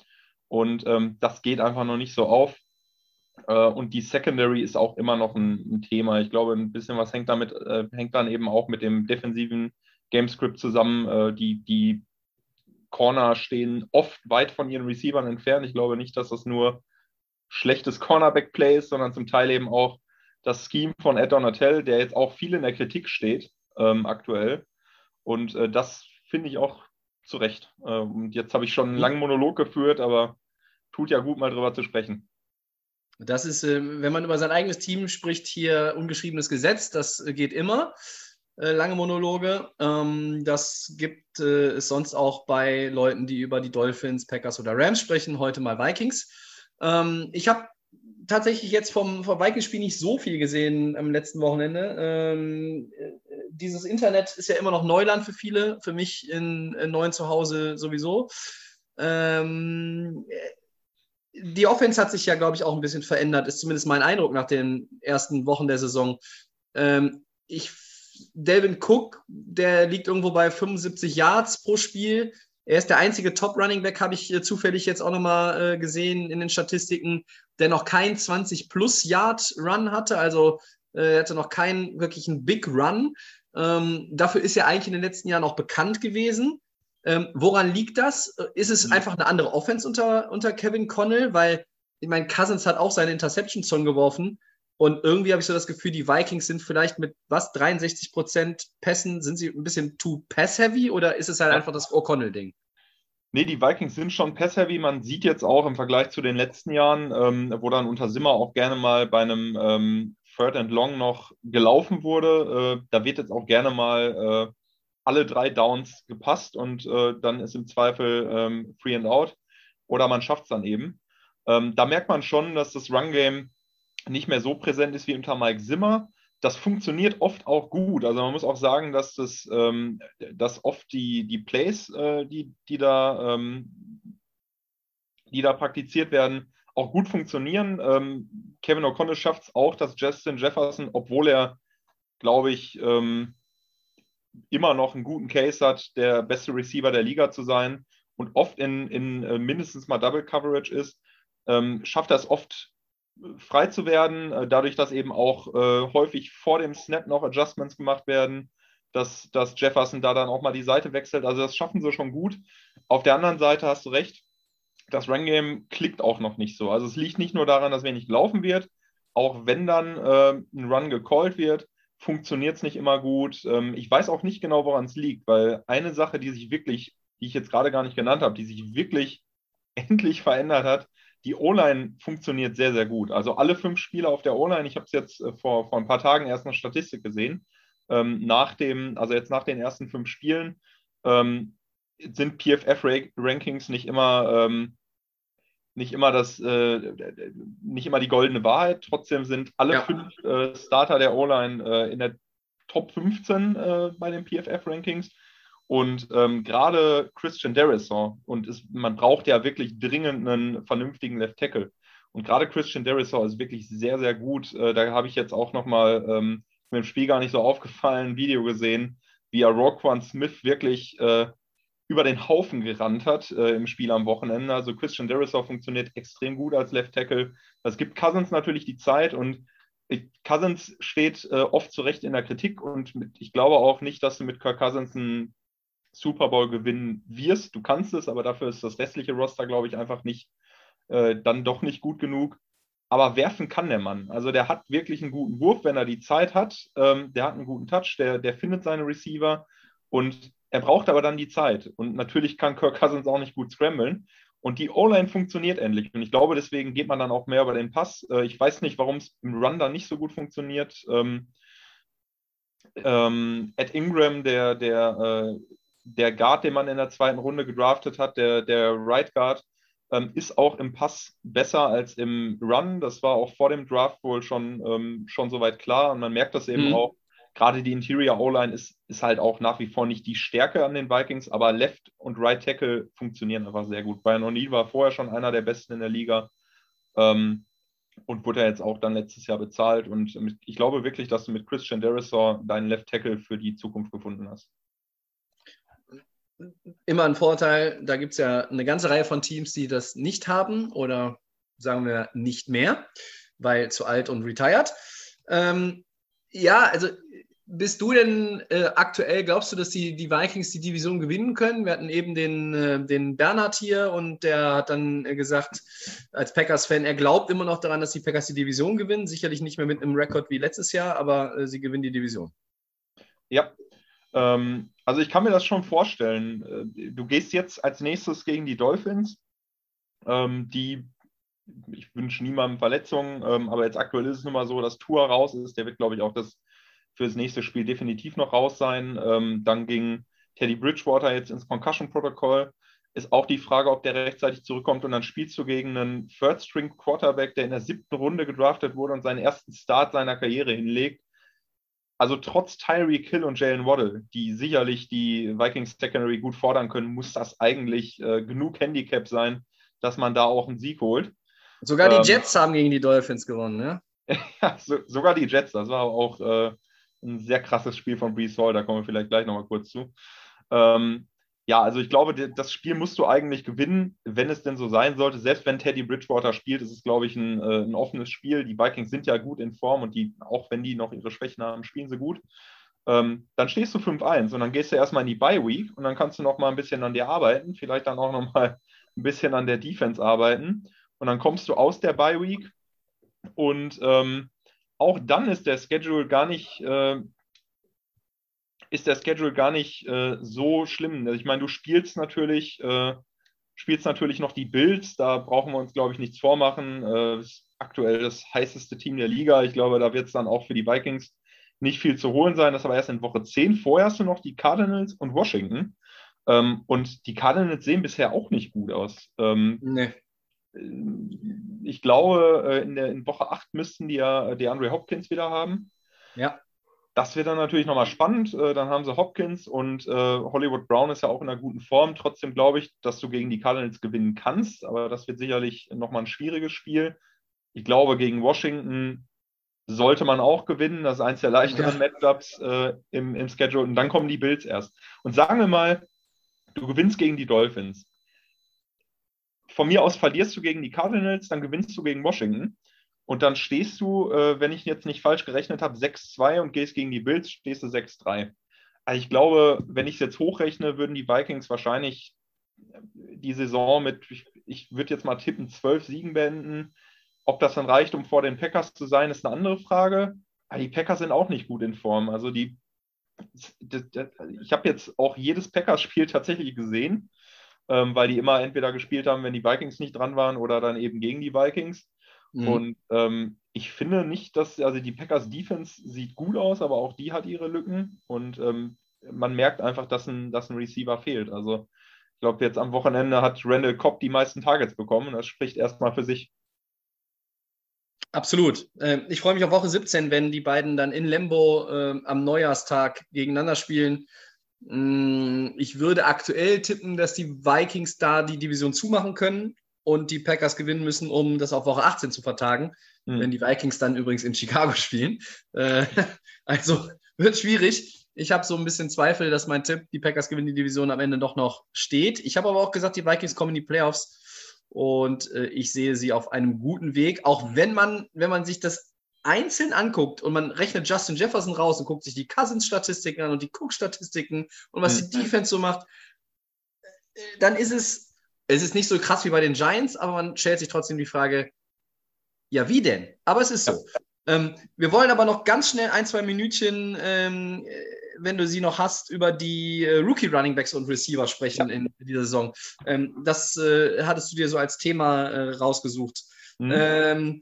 Und ähm, das geht einfach noch nicht so auf. Äh, und die Secondary ist auch immer noch ein, ein, Thema. Ich glaube, ein bisschen was hängt damit, äh, hängt dann eben auch mit dem defensiven Gamescript zusammen. Äh, die, die Corner stehen oft weit von ihren Receivern entfernt. Ich glaube nicht, dass das nur schlechtes Cornerback-Play ist, sondern zum Teil eben auch das Scheme von Ed Donatel, der jetzt auch viel in der Kritik steht ähm, aktuell. Und äh, das finde ich auch zu Recht. Äh, und jetzt habe ich schon einen langen Monolog geführt, aber tut ja gut, mal drüber zu sprechen. Das ist, äh, wenn man über sein eigenes Team spricht, hier ungeschriebenes Gesetz. Das äh, geht immer. Äh, lange Monologe. Ähm, das gibt es sonst auch bei Leuten, die über die Dolphins, Packers oder Rams sprechen. Heute mal Vikings. Ähm, ich habe tatsächlich jetzt vom, vom Vikings-Spiel nicht so viel gesehen am letzten Wochenende. Ähm, dieses Internet ist ja immer noch Neuland für viele, für mich in, in neuen Zuhause sowieso. Ähm, die Offense hat sich ja, glaube ich, auch ein bisschen verändert, ist zumindest mein Eindruck nach den ersten Wochen der Saison. Ähm, ich, Delvin Cook, der liegt irgendwo bei 75 Yards pro Spiel. Er ist der einzige Top-Running Back, habe ich äh, zufällig jetzt auch nochmal äh, gesehen in den Statistiken, der noch keinen 20-plus-Yard-Run hatte. Also äh, er hatte noch keinen wirklichen Big Run. Ähm, dafür ist er eigentlich in den letzten Jahren auch bekannt gewesen. Ähm, woran liegt das? Ist es mhm. einfach eine andere Offense unter, unter Kevin Connell? Weil, ich meine, Cousins hat auch seine Interceptions schon geworfen. Und irgendwie habe ich so das Gefühl, die Vikings sind vielleicht mit was, 63 Prozent Pässen, sind sie ein bisschen too pass-heavy oder ist es halt einfach das O'Connell-Ding? Nee, die Vikings sind schon pass-heavy. Man sieht jetzt auch im Vergleich zu den letzten Jahren, ähm, wo dann unter Simmer auch gerne mal bei einem ähm, Third and Long noch gelaufen wurde. Äh, da wird jetzt auch gerne mal äh, alle drei Downs gepasst und äh, dann ist im Zweifel ähm, Free and Out oder man schafft es dann eben. Ähm, da merkt man schon, dass das Run-Game nicht mehr so präsent ist wie unter Mike Zimmer. Das funktioniert oft auch gut. Also man muss auch sagen, dass das ähm, dass oft die, die Plays, äh, die, die, da, ähm, die da praktiziert werden, auch gut funktionieren. Ähm, Kevin O'Connell schafft es auch, dass Justin Jefferson, obwohl er, glaube ich, ähm, immer noch einen guten Case hat, der beste Receiver der Liga zu sein und oft in, in äh, mindestens mal Double Coverage ist, ähm, schafft es oft äh, frei zu werden, äh, dadurch, dass eben auch äh, häufig vor dem Snap noch Adjustments gemacht werden, dass, dass Jefferson da dann auch mal die Seite wechselt. Also das schaffen sie schon gut. Auf der anderen Seite hast du recht, das Run-Game klickt auch noch nicht so. Also es liegt nicht nur daran, dass wenig gelaufen wird, auch wenn dann äh, ein Run gecallt wird, funktioniert es nicht immer gut. Ähm, ich weiß auch nicht genau, woran es liegt, weil eine Sache, die sich wirklich, die ich jetzt gerade gar nicht genannt habe, die sich wirklich <laughs> endlich verändert hat, die O-Line funktioniert sehr, sehr gut. Also alle fünf Spieler auf der O-Line, ich habe es jetzt äh, vor, vor ein paar Tagen erst eine Statistik gesehen, ähm, nach dem, also jetzt nach den ersten fünf Spielen, ähm, sind PFF-Rankings nicht immer nicht immer das, äh, nicht immer die goldene Wahrheit. Trotzdem sind alle ja. fünf äh, Starter der O-Line äh, in der Top 15 äh, bei den PFF-Rankings. Und ähm, gerade Christian Derisor, und es, man braucht ja wirklich dringend einen vernünftigen Left Tackle. Und gerade Christian Derisor ist wirklich sehr, sehr gut. Äh, da habe ich jetzt auch nochmal ähm, mit dem Spiel gar nicht so aufgefallen, ein Video gesehen, wie er Roquan Smith wirklich äh, über den Haufen gerannt hat äh, im Spiel am Wochenende. Also Christian Derisov funktioniert extrem gut als Left Tackle. Das gibt Cousins natürlich die Zeit und ich, Cousins steht äh, oft zu Recht in der Kritik und mit, ich glaube auch nicht, dass du mit Kirk Cousins einen Super Bowl gewinnen wirst. Du kannst es, aber dafür ist das restliche Roster, glaube ich, einfach nicht äh, dann doch nicht gut genug. aber werfen kann der Mann. Also der hat wirklich einen guten Wurf, wenn er die Zeit hat. Ähm, der hat einen guten Touch, der, der findet seine Receiver und er braucht aber dann die Zeit. Und natürlich kann Kirk Cousins auch nicht gut scramblen. Und die O-Line funktioniert endlich. Und ich glaube, deswegen geht man dann auch mehr über den Pass. Äh, ich weiß nicht, warum es im Run dann nicht so gut funktioniert. Ähm, ähm, Ed Ingram, der, der, äh, der Guard, den man in der zweiten Runde gedraftet hat, der, der Right Guard, ähm, ist auch im Pass besser als im Run. Das war auch vor dem Draft wohl schon, ähm, schon soweit klar. Und man merkt das eben mhm. auch. Gerade die Interior O-Line ist, ist halt auch nach wie vor nicht die Stärke an den Vikings, aber Left und Right Tackle funktionieren einfach sehr gut. Brian O'Neill war vorher schon einer der besten in der Liga. Ähm, und wurde jetzt auch dann letztes Jahr bezahlt. Und ich glaube wirklich, dass du mit Christian Derisor deinen Left Tackle für die Zukunft gefunden hast. Immer ein Vorteil, da gibt es ja eine ganze Reihe von Teams, die das nicht haben oder sagen wir nicht mehr, weil zu alt und retired. Ähm, ja, also bist du denn äh, aktuell, glaubst du, dass die, die Vikings die Division gewinnen können? Wir hatten eben den, äh, den Bernhard hier und der hat dann äh, gesagt, als Packers-Fan, er glaubt immer noch daran, dass die Packers die Division gewinnen. Sicherlich nicht mehr mit einem Rekord wie letztes Jahr, aber äh, sie gewinnen die Division. Ja, ähm, also ich kann mir das schon vorstellen. Äh, du gehst jetzt als nächstes gegen die Dolphins, ähm, die ich wünsche niemandem Verletzungen, ähm, aber jetzt aktuell ist es nun mal so, dass Tour raus ist. Der wird, glaube ich, auch das für das nächste Spiel definitiv noch raus sein. Ähm, dann ging Teddy Bridgewater jetzt ins Concussion-Protokoll. Ist auch die Frage, ob der rechtzeitig zurückkommt und dann spielst du gegen einen Third-String-Quarterback, der in der siebten Runde gedraftet wurde und seinen ersten Start seiner Karriere hinlegt. Also trotz Tyreek Hill und Jalen Waddle, die sicherlich die Vikings Secondary gut fordern können, muss das eigentlich äh, genug Handicap sein, dass man da auch einen Sieg holt. Sogar die ähm, Jets haben gegen die Dolphins gewonnen, ne? <laughs> ja, so, sogar die Jets, das war auch äh, ein sehr krasses Spiel von Brees Hall, da kommen wir vielleicht gleich nochmal kurz zu. Ähm, ja, also ich glaube, das Spiel musst du eigentlich gewinnen, wenn es denn so sein sollte. Selbst wenn Teddy Bridgewater spielt, ist es, glaube ich, ein, äh, ein offenes Spiel. Die Vikings sind ja gut in Form und die, auch wenn die noch ihre Schwächen haben, spielen sie gut. Ähm, dann stehst du 5-1 und dann gehst du erstmal in die Bye Week und dann kannst du noch mal ein bisschen an dir arbeiten, vielleicht dann auch noch mal ein bisschen an der Defense arbeiten und dann kommst du aus der Bye Week und ähm, auch dann ist der Schedule gar nicht, äh, ist der Schedule gar nicht äh, so schlimm. Also ich meine, du spielst natürlich, äh, spielst natürlich noch die Bills, da brauchen wir uns, glaube ich, nichts vormachen. Äh, ist aktuell das heißeste Team der Liga. Ich glaube, da wird es dann auch für die Vikings nicht viel zu holen sein. Das war erst in Woche 10. Vorher hast du noch die Cardinals und Washington. Ähm, und die Cardinals sehen bisher auch nicht gut aus. Ähm, nee ich glaube, äh, in, der, in Woche 8 müssten die ja die Andre Hopkins wieder haben. Ja. Das wird dann natürlich nochmal spannend. Äh, dann haben sie Hopkins und äh, Hollywood Brown ist ja auch in einer guten Form. Trotzdem glaube ich, dass du gegen die Cardinals gewinnen kannst, aber das wird sicherlich nochmal ein schwieriges Spiel. Ich glaube, gegen Washington sollte man auch gewinnen. Das ist eins der leichteren ja. Matchups äh, im, im Schedule. Und dann kommen die Bills erst. Und sagen wir mal, du gewinnst gegen die Dolphins von mir aus verlierst du gegen die Cardinals, dann gewinnst du gegen Washington. Und dann stehst du, äh, wenn ich jetzt nicht falsch gerechnet habe, 6-2 und gehst gegen die Bills, stehst du 6-3. Also ich glaube, wenn ich es jetzt hochrechne, würden die Vikings wahrscheinlich die Saison mit, ich, ich würde jetzt mal tippen, 12 Siegen beenden. Ob das dann reicht, um vor den Packers zu sein, ist eine andere Frage. Aber die Packers sind auch nicht gut in Form. Also die, ich habe jetzt auch jedes Packers-Spiel tatsächlich gesehen ähm, weil die immer entweder gespielt haben, wenn die Vikings nicht dran waren oder dann eben gegen die Vikings. Mhm. Und ähm, ich finde nicht, dass, also die Packers Defense sieht gut aus, aber auch die hat ihre Lücken und ähm, man merkt einfach, dass ein, dass ein Receiver fehlt. Also ich glaube, jetzt am Wochenende hat Randall Cobb die meisten Targets bekommen. Das spricht erstmal für sich. Absolut. Ähm, ich freue mich auf Woche 17, wenn die beiden dann in Lembo äh, am Neujahrstag gegeneinander spielen. Mm, ich würde aktuell tippen, dass die Vikings da die Division zumachen können und die Packers gewinnen müssen, um das auf Woche 18 zu vertagen, mhm. wenn die Vikings dann übrigens in Chicago <laughs> spielen. Äh, also wird schwierig. Ich habe so ein bisschen Zweifel, dass mein Tipp, die Packers gewinnen die Division am Ende doch noch steht. Ich habe aber auch gesagt, die Vikings kommen in die Playoffs und äh, ich sehe sie auf einem guten Weg, auch wenn man, wenn man sich das einzeln anguckt und man rechnet Justin Jefferson raus und guckt sich die Cousins-Statistiken an und die Cook-Statistiken und was mhm. die Defense so macht, dann ist es, es ist nicht so krass wie bei den Giants, aber man stellt sich trotzdem die Frage, Ja, wie denn? Aber es ist so. Ähm, wir wollen aber noch ganz schnell ein, zwei Minütchen, ähm, wenn du sie noch hast, über die äh, Rookie Running Backs und Receiver sprechen in dieser Saison. Ähm, das äh, hattest du dir so als Thema äh, rausgesucht. Mhm.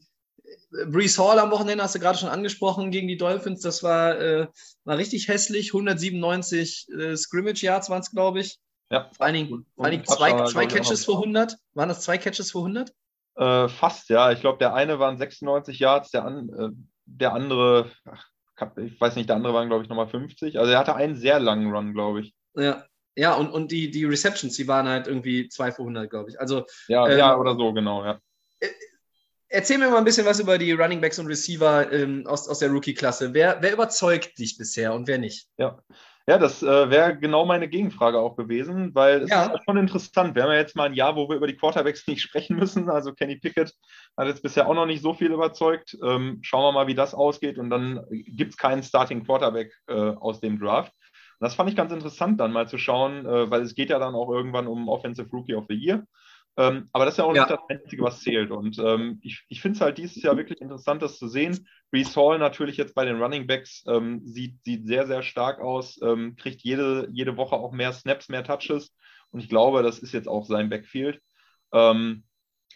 Brees Hall am Wochenende hast du gerade schon angesprochen gegen die Dolphins. Das war, äh, war richtig hässlich. 197 äh, Scrimmage Yards waren es, glaube ich. Ja. Vor allen Dingen, vor allen Dingen zwei, zwei Catches für 100. Waren das zwei Catches für 100? Äh, fast, ja. Ich glaube, der eine waren 96 Yards, der, an, äh, der andere, ach, ich weiß nicht, der andere waren, glaube ich, nochmal 50. Also er hatte einen sehr langen Run, glaube ich. Ja, ja und, und die, die Receptions, die waren halt irgendwie 2 für 100, glaube ich. Also, ja, ähm, ja, oder so, genau, ja. Äh, erzähl mir mal ein bisschen was über die Running Backs und Receiver ähm, aus, aus der Rookie-Klasse. Wer, wer überzeugt dich bisher und wer nicht? Ja, ja, das äh, wäre genau meine Gegenfrage auch gewesen, weil es ja. ist schon interessant. Wir haben ja jetzt mal ein Jahr, wo wir über die Quarterbacks nicht sprechen müssen. Also Kenny Pickett hat jetzt bisher auch noch nicht so viel überzeugt. Ähm, schauen wir mal, wie das ausgeht. Und dann gibt es keinen Starting Quarterback äh, aus dem Draft. Und das fand ich ganz interessant, dann mal zu schauen, äh, weil es geht ja dann auch irgendwann um Offensive Rookie of the Year. Ähm, aber das ist ja auch ja. nicht das Einzige, was zählt. Und ähm, ich, ich finde es halt dieses Jahr wirklich interessant, das zu sehen. Reese Hall natürlich jetzt bei den Running Backs ähm, sieht, sieht sehr, sehr stark aus, ähm, kriegt jede, jede Woche auch mehr Snaps, mehr Touches. Und ich glaube, das ist jetzt auch sein Backfield. Ähm,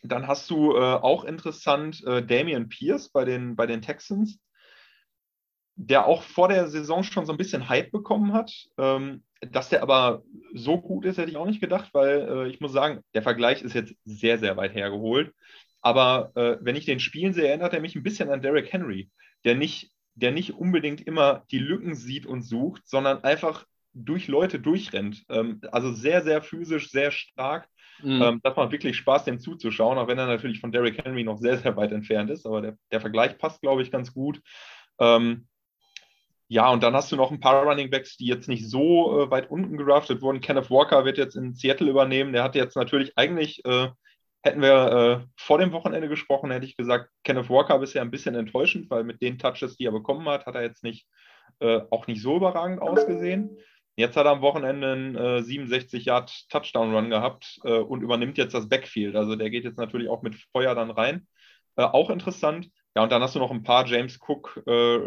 dann hast du äh, auch interessant äh, Damian Pierce bei den, bei den Texans der auch vor der Saison schon so ein bisschen Hype bekommen hat. Dass der aber so gut ist, hätte ich auch nicht gedacht, weil äh, ich muss sagen, der Vergleich ist jetzt sehr, sehr weit hergeholt. Aber äh, wenn ich den spielen sehe, erinnert er mich ein bisschen an Derrick Henry, der nicht, der nicht unbedingt immer die Lücken sieht und sucht, sondern einfach durch Leute durchrennt. Ähm, also sehr, sehr physisch, sehr stark. Mhm. Ähm, das macht wirklich Spaß, dem zuzuschauen, auch wenn er natürlich von Derrick Henry noch sehr, sehr weit entfernt ist. Aber der, der Vergleich passt, glaube ich, ganz gut. Ähm, ja, und dann hast du noch ein paar Running Backs, die jetzt nicht so äh, weit unten geraftet wurden. Kenneth Walker wird jetzt in Seattle übernehmen. Der hat jetzt natürlich eigentlich, äh, hätten wir äh, vor dem Wochenende gesprochen, hätte ich gesagt, Kenneth Walker bisher ein bisschen enttäuschend, weil mit den Touches, die er bekommen hat, hat er jetzt nicht äh, auch nicht so überragend ausgesehen. Jetzt hat er am Wochenende einen 67 äh, gehabt äh, und übernimmt jetzt das Backfield. Also der geht jetzt natürlich auch mit Feuer dann rein. auch interessant. Ja, und dann hast du noch ein paar James Cook äh,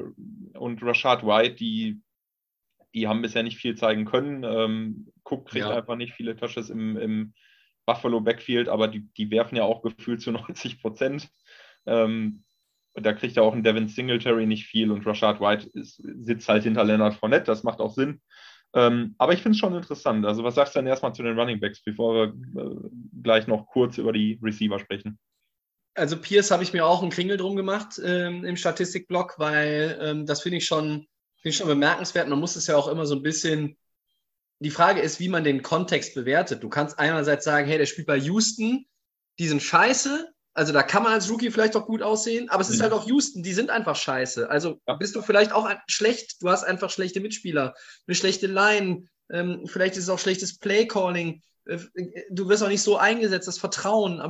und Rashad White, die, die haben bisher nicht viel zeigen können. Ähm, Cook kriegt ja. einfach nicht viele Touches im, im Buffalo Backfield, aber die, die werfen ja auch gefühlt zu <laughs> 90 Prozent. Ähm, da kriegt ja auch ein Devin Singletary nicht viel und Rashad White ist, sitzt halt hinter Leonard Fournette, das macht auch Sinn. Ähm, aber ich finde es schon interessant. Also, was sagst du denn erstmal zu den Running Backs, bevor wir äh, gleich noch kurz über die Receiver sprechen? Also Pierce habe ich mir auch einen Kringel drum gemacht ähm, im Statistikblock, weil ähm, das finde ich, schon, find ich schon bemerkenswert. Man muss es ja auch immer so ein bisschen. Die Frage ist, wie man den Kontext bewertet. Du kannst einerseits sagen, hey, der spielt bei Houston, die sind scheiße. Also da kann man als Rookie vielleicht auch gut aussehen, aber es ist ja. halt auch Houston, die sind einfach scheiße. Also ja. bist du vielleicht auch schlecht, du hast einfach schlechte Mitspieler, eine schlechte Line, ähm, vielleicht ist es auch schlechtes Playcalling. Äh, du wirst auch nicht so eingesetzt, das Vertrauen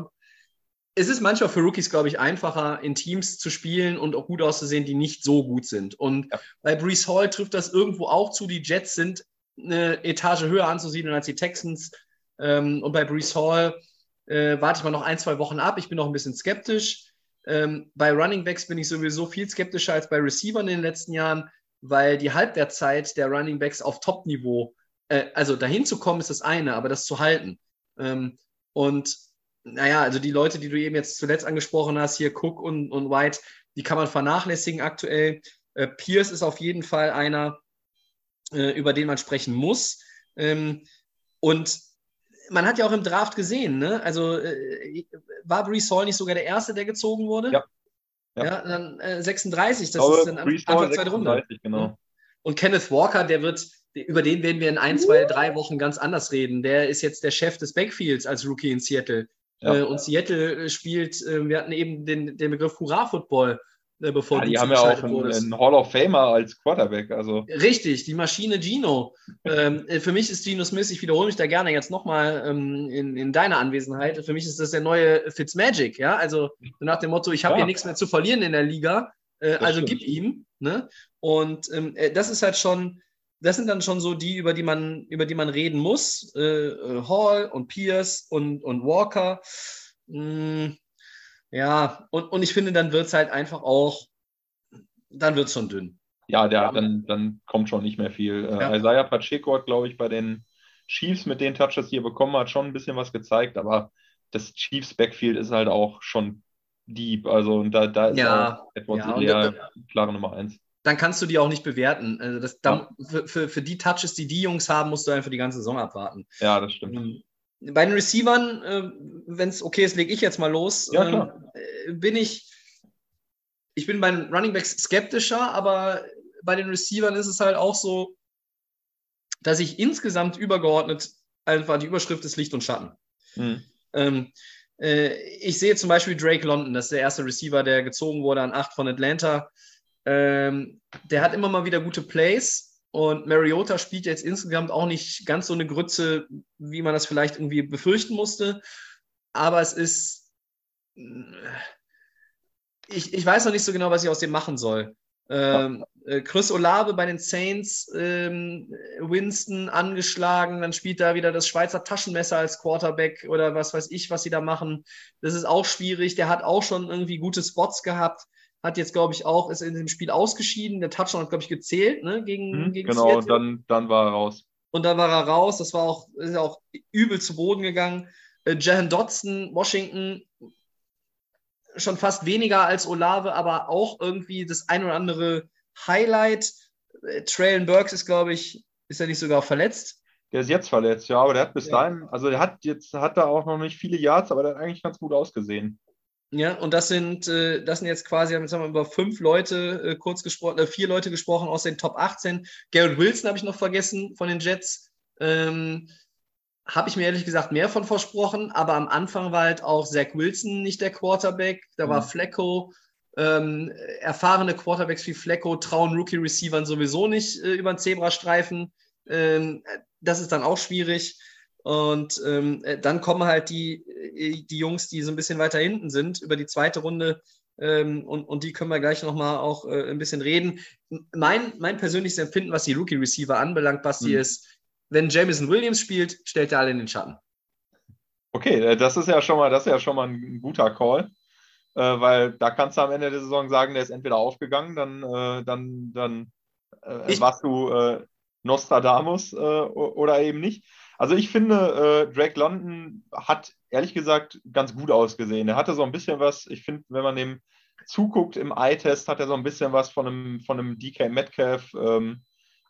es ist manchmal für Rookies, glaube ich, einfacher, in Teams zu spielen und auch gut auszusehen, die nicht so gut sind. Und ja. bei Brees Hall trifft das irgendwo auch zu. Die Jets sind eine Etage höher anzusiedeln als die Texans. Ähm, und bei Brees Hall äh, warte ich mal noch ein, zwei Wochen ab. Ich bin noch ein bisschen skeptisch. Ähm, bei Running Backs bin ich sowieso viel skeptischer als bei Receivern in den letzten Jahren, weil die Halbwertzeit der Running Backs auf Top-Niveau, äh, also dahin zu kommen, ist das eine, aber das zu halten. Ähm, und naja, also die Leute, die du eben jetzt zuletzt angesprochen hast, hier Cook und, und White, die kann man vernachlässigen aktuell. Äh, Pierce ist auf jeden Fall einer, äh, über den man sprechen muss. Ähm, und man hat ja auch im Draft gesehen, ne? Also äh, war Brees Hall nicht sogar der Erste, der gezogen wurde? Ja. Ja, ja dann äh, 36, das ist dann Anfang zweite Runde. Genau. Und Kenneth Walker, der wird, über den werden wir in ein, zwei, drei Wochen ganz anders reden. Der ist jetzt der Chef des Backfields als Rookie in Seattle. Ja. Äh, und Seattle äh, spielt, äh, wir hatten eben den, den Begriff Hurra-Football, bevor ja, die haben ja auch einen, einen, Hall of Famer als Quarterback. Also. Richtig, die Maschine Gino. <laughs> ähm, für mich ist Gino Smith, ich wiederhole mich da gerne jetzt nochmal ähm, in, in deiner Anwesenheit, für mich ist das der neue Fitzmagic, ja, also nach dem Motto, ich habe ja. hier nichts mehr zu verlieren in der Liga, äh, also stimmt. gib ihm, ne? Und ähm, das ist halt schon, das sind dann schon so die, über die man, über die man reden muss. Äh, äh Hall und Pierce und, und Walker. Hm, Ja, und, und ich finde, dann wird es halt einfach auch, dann wird es schon dünn. Ja, der, dann, dann kommt schon nicht mehr viel. Äh, Ja. Isaiah Pacheco hat, glaube ich, bei den Chiefs mit den Touches, die er bekommen hat, schon ein bisschen was gezeigt, aber das Chiefs Backfield ist halt auch schon deep. Also und da, da ist Ja, auch Edwards ja, da- klare Nummer eins. Dann kannst du die auch nicht bewerten. Also das, da, für, für, für die Touches, die die Jungs haben, musst du einfach die ganze Saison abwarten. Ja, das stimmt. Ähm, Bei den Receivern, äh, wenn es okay ist, lege ich jetzt mal los. Ja, äh, bin ich, ich bin bei den Running Backs skeptischer, aber bei den Receivern ist es halt auch so, dass ich insgesamt übergeordnet einfach die Überschrift ist Licht und Schatten. Mhm. Ähm, äh, ich sehe zum Beispiel Drake London, das ist der erste Receiver, der gezogen wurde an 8 von Atlanta. Ähm, der hat immer mal wieder gute Plays und Mariota spielt jetzt insgesamt auch nicht ganz so eine Grütze, wie man das vielleicht irgendwie befürchten musste. Aber es ist. Ich, ich weiß noch nicht so genau, was ich aus dem machen soll. Ähm, äh, Chris Olave bei den Saints, ähm, Winston angeschlagen, dann spielt da wieder das Schweizer Taschenmesser als Quarterback oder was weiß ich, was sie da machen. Das ist auch schwierig. Der hat auch schon irgendwie gute Spots gehabt, hat jetzt, glaube ich, auch, ist in dem Spiel ausgeschieden. Der Touchdown hat, glaube ich, gezählt, ne, gegen, Mhm, gegen genau, Seattle. und dann, dann war er raus. Und dann war er raus. Das war auch, ist auch übel zu Boden gegangen. Äh, Jahan Dodson, Washington, schon fast weniger als Olave, aber auch irgendwie das ein oder andere Highlight. Äh, Traylon Burks ist, glaube ich, ist er nicht sogar verletzt? Der ist jetzt verletzt, ja, aber der hat bis Ja. dahin, also der hat jetzt, hat da auch noch nicht viele Yards, aber der hat eigentlich ganz gut ausgesehen. Ja, und das sind, äh, das sind jetzt quasi, jetzt haben wir über fünf Leute äh, kurz gesprochen, äh, vier Leute gesprochen aus den Top 18. Garrett Wilson habe ich noch vergessen von den Jets. Ähm, habe ich mir ehrlich gesagt mehr von versprochen, aber am Anfang war halt auch Zach Wilson nicht der Quarterback, da war Mhm. Flecko. Ähm, erfahrene Quarterbacks wie Flecko trauen Rookie-Receivern sowieso nicht äh, über den Zebrastreifen. Ähm, das ist dann auch schwierig. Und ähm, äh, dann kommen halt die, äh, die Jungs, die so ein bisschen weiter hinten sind, über die zweite Runde. Ähm, und, und die können wir gleich nochmal auch äh, ein bisschen reden. Mein, mein persönliches Empfinden, was die Rookie-Receiver anbelangt, Basti, Mhm. ist, wenn Jameson Williams spielt, stellt er alle in den Schatten. Okay, äh, das ist ja schon mal, das ist ja schon mal ein guter Call, äh, weil da kannst du am Ende der Saison sagen, der ist entweder aufgegangen, dann, äh, dann, dann warst du Nostradamus oder eben nicht. Also ich finde, äh, Drake London hat ehrlich gesagt ganz gut ausgesehen. Er hatte so ein bisschen was, ich finde, wenn man dem zuguckt im Eye-Test, hat er so ein bisschen was von einem, von einem DK Metcalf. Ähm,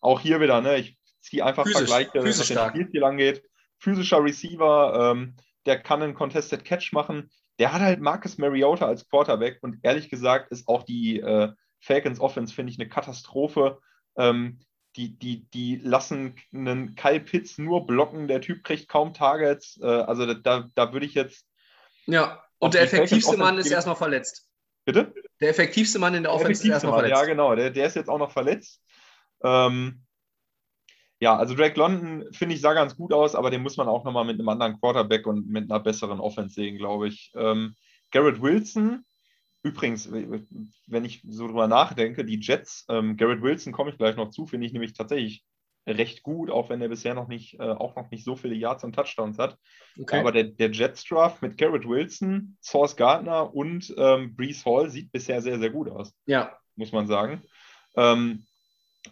auch hier wieder, ne? Ich ziehe einfach Physisch, Vergleiche, was physisch den stark. Spielstil angeht. Physischer Receiver, ähm, der kann einen Contested Catch machen. Der hat halt Marcus Mariota als Quarterback und ehrlich gesagt ist auch die äh, Falcons Offense, finde ich, eine Katastrophe. Ähm, die, die, die lassen einen Kyle Pitts nur blocken, der Typ kriegt kaum Targets. Äh, also da, da, da würde ich jetzt, Ja, und der effektivste Mann ist erstmal verletzt. bitte? Der effektivste Mann in der Offense ist erstmal Mann, verletzt. Ja, genau, der, der ist jetzt auch noch verletzt. Ähm, ja, also Drake London, finde ich, sah ganz gut aus, aber den muss man auch nochmal mit einem anderen Quarterback und mit einer besseren Offense sehen, glaube ich. Ähm, Garrett Wilson, übrigens, wenn ich so drüber nachdenke, die Jets, ähm, Garrett Wilson komme ich gleich noch zu, finde ich nämlich tatsächlich recht gut, auch wenn er bisher noch nicht, äh, auch noch nicht so viele Yards und Touchdowns hat. Okay. Aber der, der Jets Draft mit Garrett Wilson, Source Gardner und ähm, Brees Hall sieht bisher sehr, sehr gut aus ja, muss man sagen. Ähm,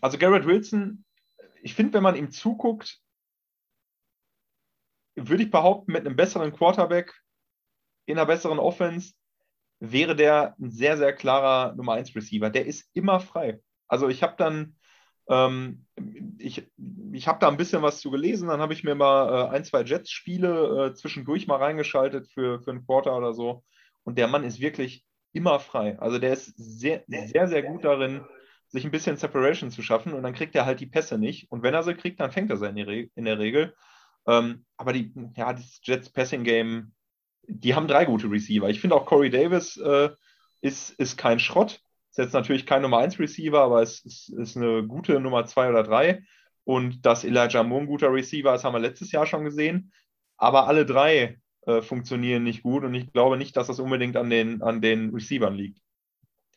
also Garrett Wilson, ich finde, wenn man ihm zuguckt, würde ich behaupten, mit einem besseren Quarterback in einer besseren Offense wäre der ein sehr, sehr klarer Nummer 1 Receiver. Der ist immer frei. Also ich habe dann, ähm, ich, ich habe da ein bisschen was zu gelesen, dann habe ich mir mal äh, ein, zwei Jets-Spiele äh, zwischendurch mal reingeschaltet für, für einen Quarter oder so. Und der Mann ist wirklich immer frei. Also der ist sehr, sehr, sehr gut darin, sich ein bisschen Separation zu schaffen und dann kriegt er halt die Pässe nicht. Und wenn er sie kriegt, dann fängt er sie in, in der Regel. Ähm, aber die, ja, das Jets Passing Game, die haben drei gute Receiver. Ich finde auch Corey Davis äh, ist, ist kein Schrott. Ist jetzt natürlich kein Nummer 1 Receiver, aber es ist, ist eine gute Nummer 2 oder 3. Und dass Elijah Moore ein guter Receiver ist, haben wir letztes Jahr schon gesehen. Aber alle drei äh, funktionieren nicht gut und ich glaube nicht, dass das unbedingt an den, an den Receivern liegt.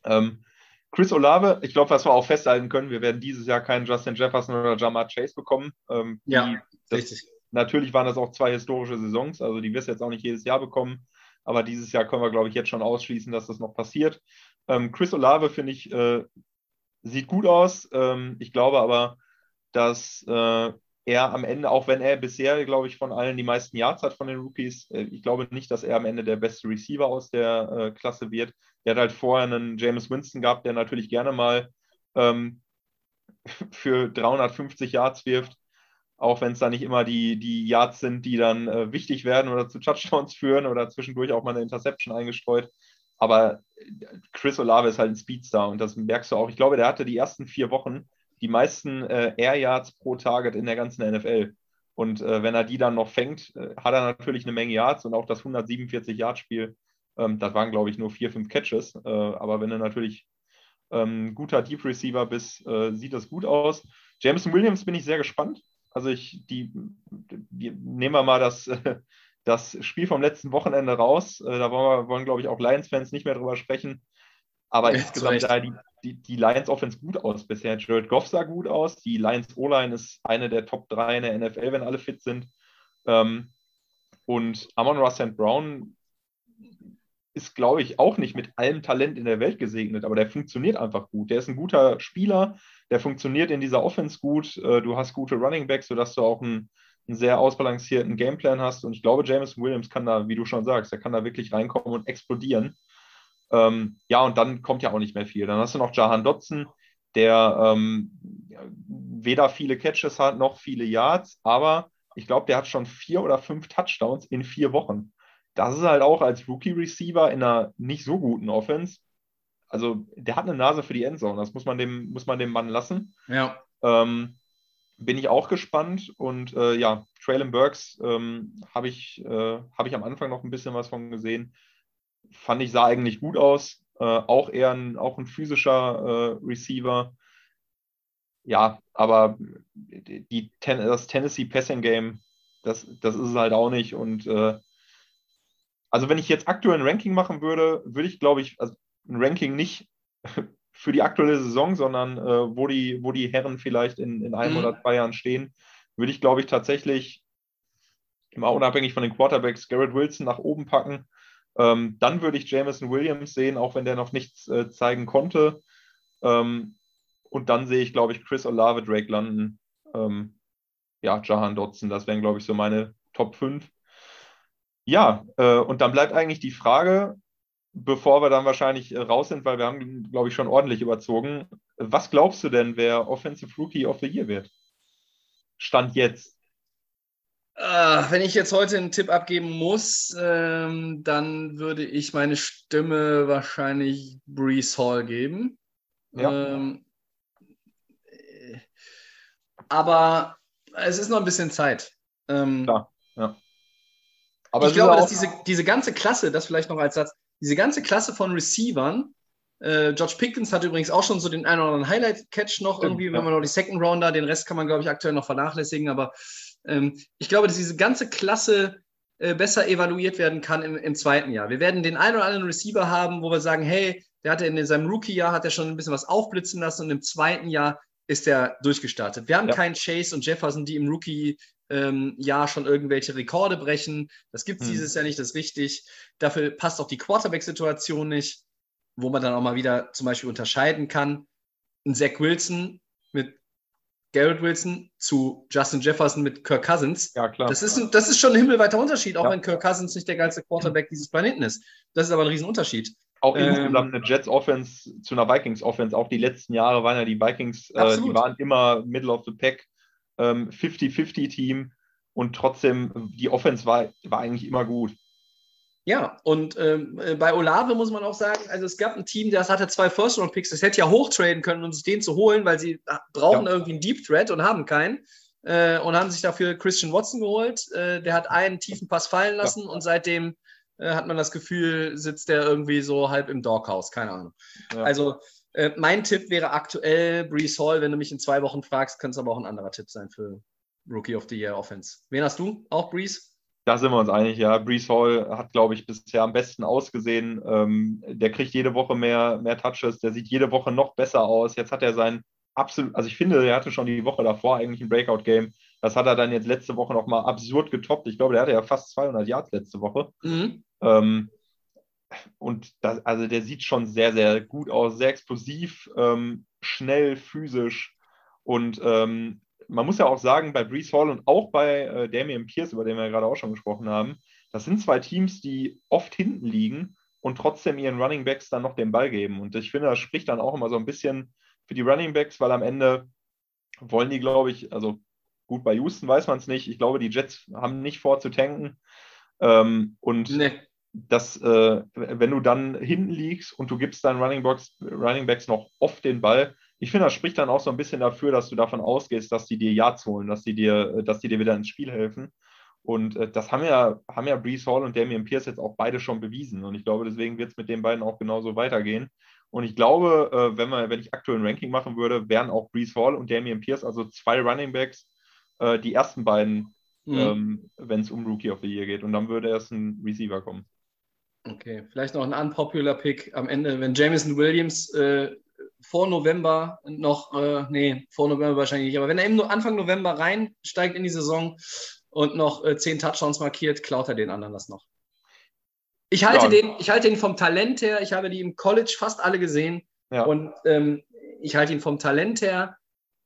Ähm, Chris Olave, ich glaube, was wir auch festhalten können, wir werden dieses Jahr keinen Justin Jefferson oder Jamar Chase bekommen. Ähm, Ja, die, das, richtig. Natürlich waren das auch zwei historische Saisons, also die wirst du jetzt auch nicht jedes Jahr bekommen. aber dieses Jahr können wir, glaube ich, jetzt schon ausschließen, dass das noch passiert. Ähm, Chris Olave, finde ich, äh, sieht gut aus. Ähm, ich glaube aber, dass äh, er am Ende, auch wenn er bisher, glaube ich, von allen die meisten Yards hat von den Rookies, äh, ich glaube nicht, dass er am Ende der beste Receiver aus der äh, Klasse wird. Er hat halt vorher einen James Winston gehabt, der natürlich gerne mal ähm, <laughs> für 350 Yards wirft, auch wenn es da nicht immer die, die Yards sind, die dann äh, wichtig werden oder zu Touchdowns <laughs> führen oder zwischendurch auch mal eine Interception eingestreut. Aber Chris Olave ist halt ein Speedstar und das merkst du auch. Ich glaube, der hatte die ersten vier Wochen die meisten äh, Air Yards pro Target in der ganzen NFL. Und äh, wenn er die dann noch fängt, äh, hat er natürlich eine Menge Yards und auch das 147-Yard-Spiel, ähm, das waren, glaube ich, nur vier, fünf Catches. Äh, aber wenn du natürlich ähm, guter Deep Receiver bist, äh, sieht das gut aus. Jameson Williams bin ich sehr gespannt. Also ich, die, die nehmen wir mal das, <laughs> das Spiel vom letzten Wochenende raus. Äh, da wollen, wir, wollen glaube ich, auch Lions-Fans nicht mehr drüber sprechen. Aber ja, insgesamt sah die, die, die Lions Offense gut aus bisher. Jared Goff sah gut aus. Die Lions O-Line ist eine der Top 3 in der NFL, wenn alle fit sind. Ähm, und Amon Ross St. Brown ist, glaube ich, auch nicht mit allem Talent in der Welt gesegnet, aber der funktioniert einfach gut. Der ist ein guter Spieler, der funktioniert in dieser Offense gut. Äh, du hast gute Running Backs, sodass du auch einen, einen sehr ausbalancierten Gameplan hast. Und ich glaube, Jameson Williams kann da, wie du schon sagst, der kann da wirklich reinkommen und explodieren. Ähm, ja, und dann kommt ja auch nicht mehr viel. Dann hast du noch Jahan Dotson, der ähm, weder viele Catches hat noch viele Yards, aber ich glaube, der hat schon vier oder fünf Touchdowns in vier Wochen. Das ist halt auch als Rookie-Receiver in einer nicht so guten Offense. Also, der hat eine Nase für die Endzone. Das muss man dem, muss man dem Mann lassen. Ja. Ähm, bin ich auch gespannt. Und äh, ja, Traylon Burks ähm, habe ich, äh, hab ich am Anfang noch ein bisschen was von gesehen fand ich, sah eigentlich gut aus. Äh, auch eher ein, auch ein physischer äh, Receiver. Ja, aber die, Ten das Tennessee Passing Game, das, das ist es halt auch nicht. Und äh, also wenn ich jetzt aktuell ein Ranking machen würde, würde ich, glaube ich, also ein Ranking nicht <laughs> für die aktuelle Saison, sondern äh, wo, die, wo die Herren vielleicht in, in einem mhm. oder zwei Jahren stehen, würde ich, glaube ich, tatsächlich immer unabhängig von den Quarterbacks Garrett Wilson nach oben packen ähm, dann würde ich Jameson Williams sehen, auch wenn der noch nichts äh, zeigen konnte. Ähm, und dann sehe ich, glaube ich, Chris Olave, Drake London, ähm, ja, Jahan Dotson. Das wären, glaube ich, so meine Top 5. Ja, äh, und dann bleibt eigentlich die Frage, bevor wir dann wahrscheinlich äh, raus sind, weil wir haben, glaube ich, schon ordentlich überzogen. Was glaubst du denn, wer Offensive Rookie of the Year wird? Stand jetzt. Uh, wenn ich jetzt heute einen Tipp abgeben muss, ähm, dann würde ich meine Stimme wahrscheinlich Brees Hall geben. Ja. Ähm, aber es ist noch ein bisschen Zeit. Ähm, Klar. Aber ich glaube, dass diese, diese ganze Klasse, das vielleicht noch als Satz, diese ganze Klasse von Receivern, äh, George Pickens hat übrigens auch schon so den einen oder anderen Highlight-Catch noch irgendwie, ja. wenn man noch die Second Rounder, den Rest kann man, glaube ich, aktuell noch vernachlässigen, aber ähm, ich glaube, dass diese ganze Klasse äh, besser evaluiert werden kann im, im, zweiten Jahr. Wir werden den einen oder anderen Receiver haben, wo wir sagen, hey, der hatte in seinem Rookie-Jahr hat er schon ein bisschen was aufblitzen lassen und im zweiten Jahr ist er durchgestartet. Wir haben ja. keinen Chase und Jefferson, die im Rookie ähm, Jahr schon irgendwelche Rekorde brechen. Das gibt es hm. dieses Jahr nicht, das ist richtig. Dafür passt auch die Quarterback-Situation nicht, wo man dann auch mal wieder zum Beispiel unterscheiden kann. Ein Zach Wilson mit Garrett Wilson zu Justin Jefferson mit Kirk Cousins. Ja, klar. Das ist, ein, das ist schon ein himmelweiter Unterschied, auch ja. wenn Kirk Cousins nicht der geilste Quarterback dieses Planeten ist. Das ist aber ein Riesenunterschied. Auch ähm, insgesamt eine Jets Offense zu einer Vikings Offense. Auch die letzten Jahre waren ja die Vikings, äh, die waren immer Middle of the Pack, 50-50 ähm, und trotzdem, die Offense war, war eigentlich immer gut. Ja, und ähm, äh, bei Olave muss man auch sagen, also es gab ein Team, das hatte zwei First-Round-Picks, das hätte ja hochtraden können, um sich den zu holen, weil sie brauchen ja. irgendwie einen Deep Threat und haben keinen. Äh, und haben sich dafür Christian Watson geholt. Äh, der hat einen tiefen Pass fallen lassen ja. und seitdem äh, hat man das Gefühl, sitzt der irgendwie so halb im Doghouse, keine Ahnung. Ja. Also äh, mein Tipp wäre aktuell Brees Hall. Wenn du mich in zwei Wochen fragst, könnte es aber auch ein anderer Tipp sein für Rookie of the Year Offense. Wen hast du? Auch Brees? Da sind wir uns einig, ja. Brees Hall hat, glaube ich, bisher am besten ausgesehen. Ähm, der kriegt jede Woche mehr, mehr Touches, der sieht jede Woche noch besser aus. Jetzt hat er sein absolut, also ich finde, er hatte schon die Woche davor eigentlich ein Breakout-Game. Das hat er dann jetzt letzte Woche nochmal absurd getoppt. Ich glaube, der hatte ja fast 200 Yards letzte Woche. Mhm. Ähm, und das, also der sieht schon sehr, sehr gut aus, sehr explosiv, ähm, schnell, physisch. Und ähm, man muss ja auch sagen, bei Brees Hall und auch bei äh, Damian Pierce, über den wir ja gerade auch schon gesprochen haben, das sind zwei Teams, die oft hinten liegen und trotzdem ihren Running Backs dann noch den Ball geben. Und ich finde, das spricht dann auch immer so ein bisschen für die Running Backs, weil am Ende wollen die, glaube ich, also gut, bei Houston weiß man es nicht. Ich glaube, die Jets haben nicht vor zu tanken. Ähm, und nee. Das, äh, wenn du dann hinten liegst und du gibst deinen Running, Box, Running Backs noch oft den Ball, ich finde, das spricht dann auch so ein bisschen dafür, dass du davon ausgehst, dass die dir Yards holen, dass die dir, dass die dir wieder ins Spiel helfen. Und äh, das haben ja, haben ja Brees Hall und Damian Pierce jetzt auch beide schon bewiesen. Und ich glaube, deswegen wird es mit den beiden auch genauso weitergehen. Und ich glaube, äh, wenn, man, wenn ich aktuell ein Ranking machen würde, wären auch Brees Hall und Damian Pierce, also zwei Running Backs, äh, die ersten beiden, mhm. ähm, wenn es um Rookie of the Year geht. Und dann würde erst ein Receiver kommen. Okay, vielleicht noch ein unpopular Pick am Ende, wenn Jameson Williams äh, vor November noch, äh, nee, vor November wahrscheinlich nicht, aber wenn er im Anfang November reinsteigt in die Saison und noch äh, zehn Touchdowns markiert, klaut er den anderen das noch. Ich halte, ja. den, ich halte ihn vom Talent her, ich habe die im College fast alle gesehen ja. und ähm, ich halte ihn vom Talent her,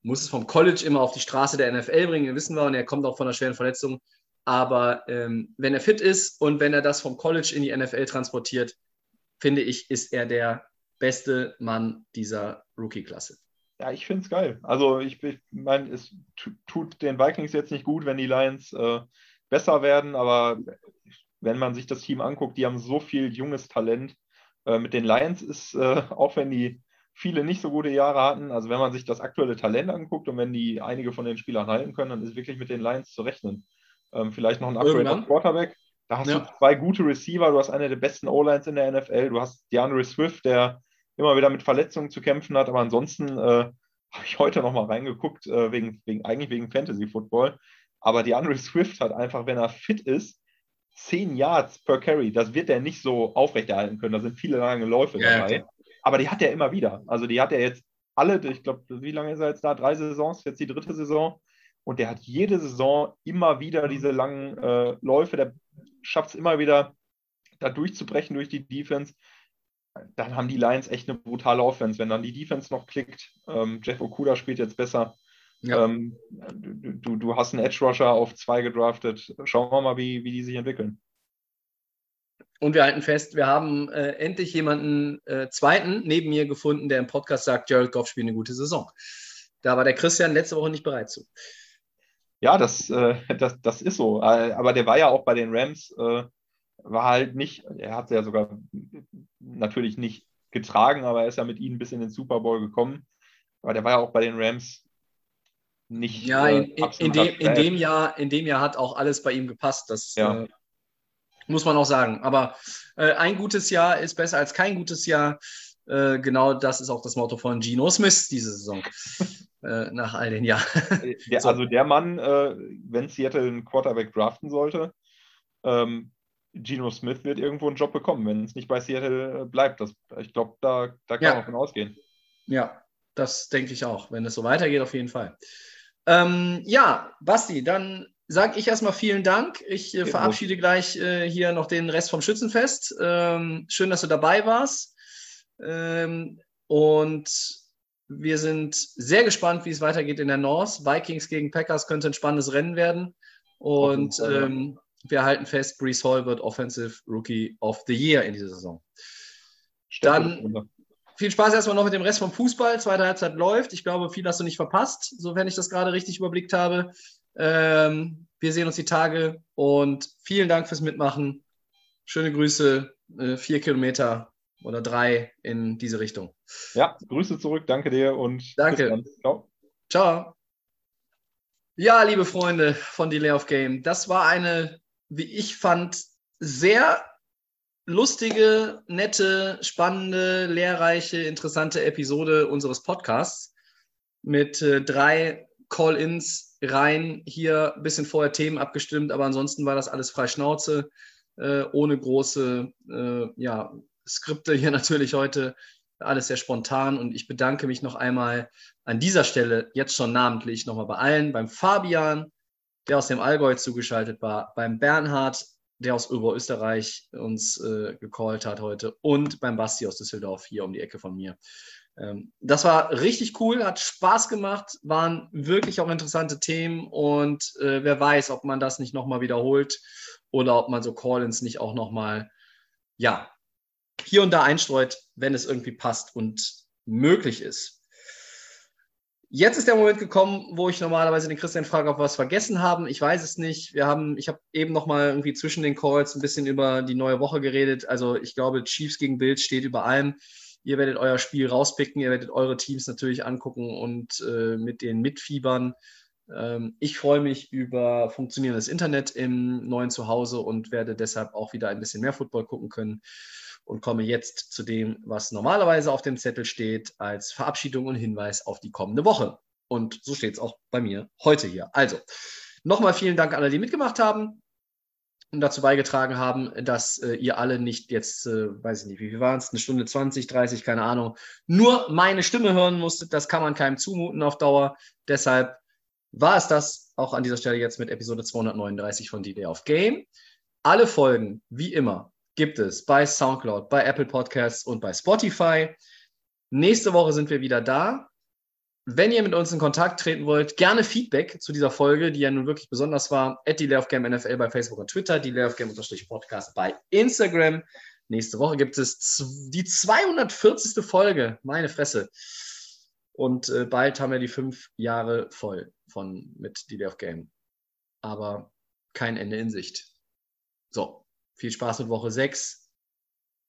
muss es vom College immer auf die Straße der NFL bringen, wissen wir, und er kommt auch von einer schweren Verletzung. Aber ähm, wenn er fit ist und wenn er das vom College in die NFL transportiert, finde ich, ist er der beste Mann dieser Rookie-Klasse. Ja, ich finde es geil. Also ich, ich meine, es tut den Vikings jetzt nicht gut, wenn die Lions äh, besser werden, aber wenn man sich das Team anguckt, die haben so viel junges Talent. Äh, mit den Lions ist, äh, <laughs> auch wenn die viele nicht so gute Jahre hatten, also wenn man sich das aktuelle Talent anguckt und wenn die einige von den Spielern halten können, dann ist wirklich mit den Lions zu rechnen. Ähm, vielleicht noch ein Upgrade Quarterback. Da hast ja. du zwei gute Receiver, du hast eine der besten O-Lines in der NFL, du hast DeAndre Swift, der immer wieder mit Verletzungen zu kämpfen hat. Aber ansonsten äh, habe ich heute nochmal reingeguckt, äh, wegen, wegen, eigentlich wegen Fantasy Football. Aber die Andre Swift hat einfach, wenn er fit ist, 10 Yards per Carry. Das wird er nicht so aufrechterhalten können. Da sind viele lange Läufe ja, dabei. Okay. Aber die hat er immer wieder. Also die hat er jetzt alle, ich glaube, wie lange ist er jetzt da? Drei Saisons, jetzt die dritte Saison. Und der hat jede Saison immer wieder diese langen äh, Läufe. Der schafft es immer wieder, da durchzubrechen durch die Defense dann haben die Lions echt eine brutale Offense. Wenn dann die Defense noch klickt, ähm, Jeff Okuda spielt jetzt besser. Ja. Ähm, du, du hast einen Edge Rusher auf zwei gedraftet. Schauen wir mal, wie, wie die sich entwickeln. Und wir halten fest, wir haben äh, endlich jemanden äh, zweiten neben mir gefunden, der im Podcast sagt, Jared Goff spielt eine gute Saison. Da war der Christian letzte Woche nicht bereit zu. Ja, das, äh, <laughs> das, das ist so. Äh, aber der war ja auch bei den Rams äh, war halt nicht, er hat ja sogar natürlich nicht getragen, aber er ist ja mit ihnen bis in den Super Bowl gekommen. Aber der war ja auch bei den Rams nicht. Ja, in, äh, in, dem, in, dem, Jahr, in dem Jahr hat auch alles bei ihm gepasst. Das ja. äh, muss man auch sagen. Aber äh, ein gutes Jahr ist besser als kein gutes Jahr. Äh, genau das ist auch das Motto von Gino Smith diese Saison. <laughs> Äh, nach all den Jahren. Der, so. Also der Mann, äh, wenn Seattle einen Quarterback draften sollte, ähm, Geno Smith wird irgendwo einen Job bekommen, wenn es nicht bei Seattle äh, bleibt. Das, ich glaube, da, da kann ja. man von ausgehen. Ja, das denke ich auch. Wenn es so weitergeht, auf jeden Fall. Ähm, ja, Basti, dann sage ich erstmal vielen Dank. Ich äh, verabschiede gleich äh, hier noch den Rest vom Schützenfest. Ähm, schön, dass du dabei warst. Ähm, und wir sind sehr gespannt, wie es weitergeht in der North. Vikings gegen Packers könnte ein spannendes Rennen werden. Und ähm, wir halten fest, Brees Hall wird Offensive Rookie of the Year in dieser Saison. Dann viel Spaß erstmal noch mit dem Rest vom Fußball. Zweite Halbzeit läuft. Ich glaube, viel hast du nicht verpasst, sofern ich das gerade richtig überblickt habe. Ähm, wir sehen uns die Tage und vielen Dank fürs Mitmachen. Schöne Grüße, äh, vier Kilometer oder drei in diese Richtung. Ja, Grüße zurück, danke dir und danke. Ciao. Ciao. Ja, liebe Freunde von Delay of Game, das war eine wie ich fand, sehr lustige, nette, spannende, lehrreiche, interessante Episode unseres Podcasts mit äh, drei Call-ins rein. Hier ein bisschen vorher Themen abgestimmt, aber ansonsten war das alles frei Schnauze, äh, ohne große äh, ja, Skripte hier <laughs> natürlich heute. alles sehr spontan und ich bedanke mich noch einmal an dieser Stelle jetzt schon namentlich nochmal bei allen, beim Fabian, der aus dem Allgäu zugeschaltet war, beim Bernhard, der aus Oberösterreich uns äh, gecallt hat heute und beim Basti aus Düsseldorf hier um die Ecke von mir. Ähm, das war richtig cool, hat Spaß gemacht, waren wirklich auch interessante Themen und äh, wer weiß, ob man das nicht nochmal wiederholt oder ob man so Call-ins nicht auch nochmal, ja, hier und da einstreut, wenn es irgendwie passt und möglich ist. Jetzt ist der Moment gekommen, wo ich normalerweise den Christian frage, ob wir was vergessen haben. Ich weiß es nicht. Wir haben, ich habe eben noch mal irgendwie zwischen den Calls ein bisschen über die neue Woche geredet. Also ich glaube, Chiefs gegen Bild steht über allem. Ihr werdet euer Spiel rauspicken, ihr werdet eure Teams natürlich angucken und äh, mit den mitfiebern. Ähm, ich freue mich über funktionierendes Internet im neuen Zuhause und werde deshalb auch wieder ein bisschen mehr Football gucken können und komme jetzt zu dem, was normalerweise auf dem Zettel steht, als Verabschiedung und Hinweis auf die kommende Woche. Und so steht es auch bei mir heute hier. Also, nochmal vielen Dank an alle, die mitgemacht haben und dazu beigetragen haben, dass äh, ihr alle nicht jetzt, äh, weiß ich nicht, wie viel waren es, eine Stunde 20, 30, keine Ahnung, nur meine Stimme hören musstet. Das kann man keinem zumuten auf Dauer. Deshalb war es das auch an dieser Stelle jetzt mit Episode 239 von D-Day of Game. Alle Folgen, wie immer, gibt es bei SoundCloud, bei Apple Podcasts und bei Spotify. Nächste Woche sind wir wieder da. Wenn ihr mit uns in Kontakt treten wollt, gerne Feedback zu dieser Folge, die ja nun wirklich besonders war. At die Game NFL bei Facebook und Twitter, die Game Podcast bei Instagram. Nächste Woche gibt es die 240. Folge. Meine Fresse. Und äh, bald haben wir die fünf Jahre voll von mit of Game. Aber kein Ende in Sicht. So, viel Spaß mit Woche 6.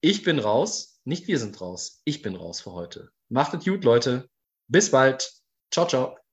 Ich bin raus. Nicht wir sind raus. Ich bin raus für heute. Macht es gut, Leute. Bis bald. Ciao, ciao.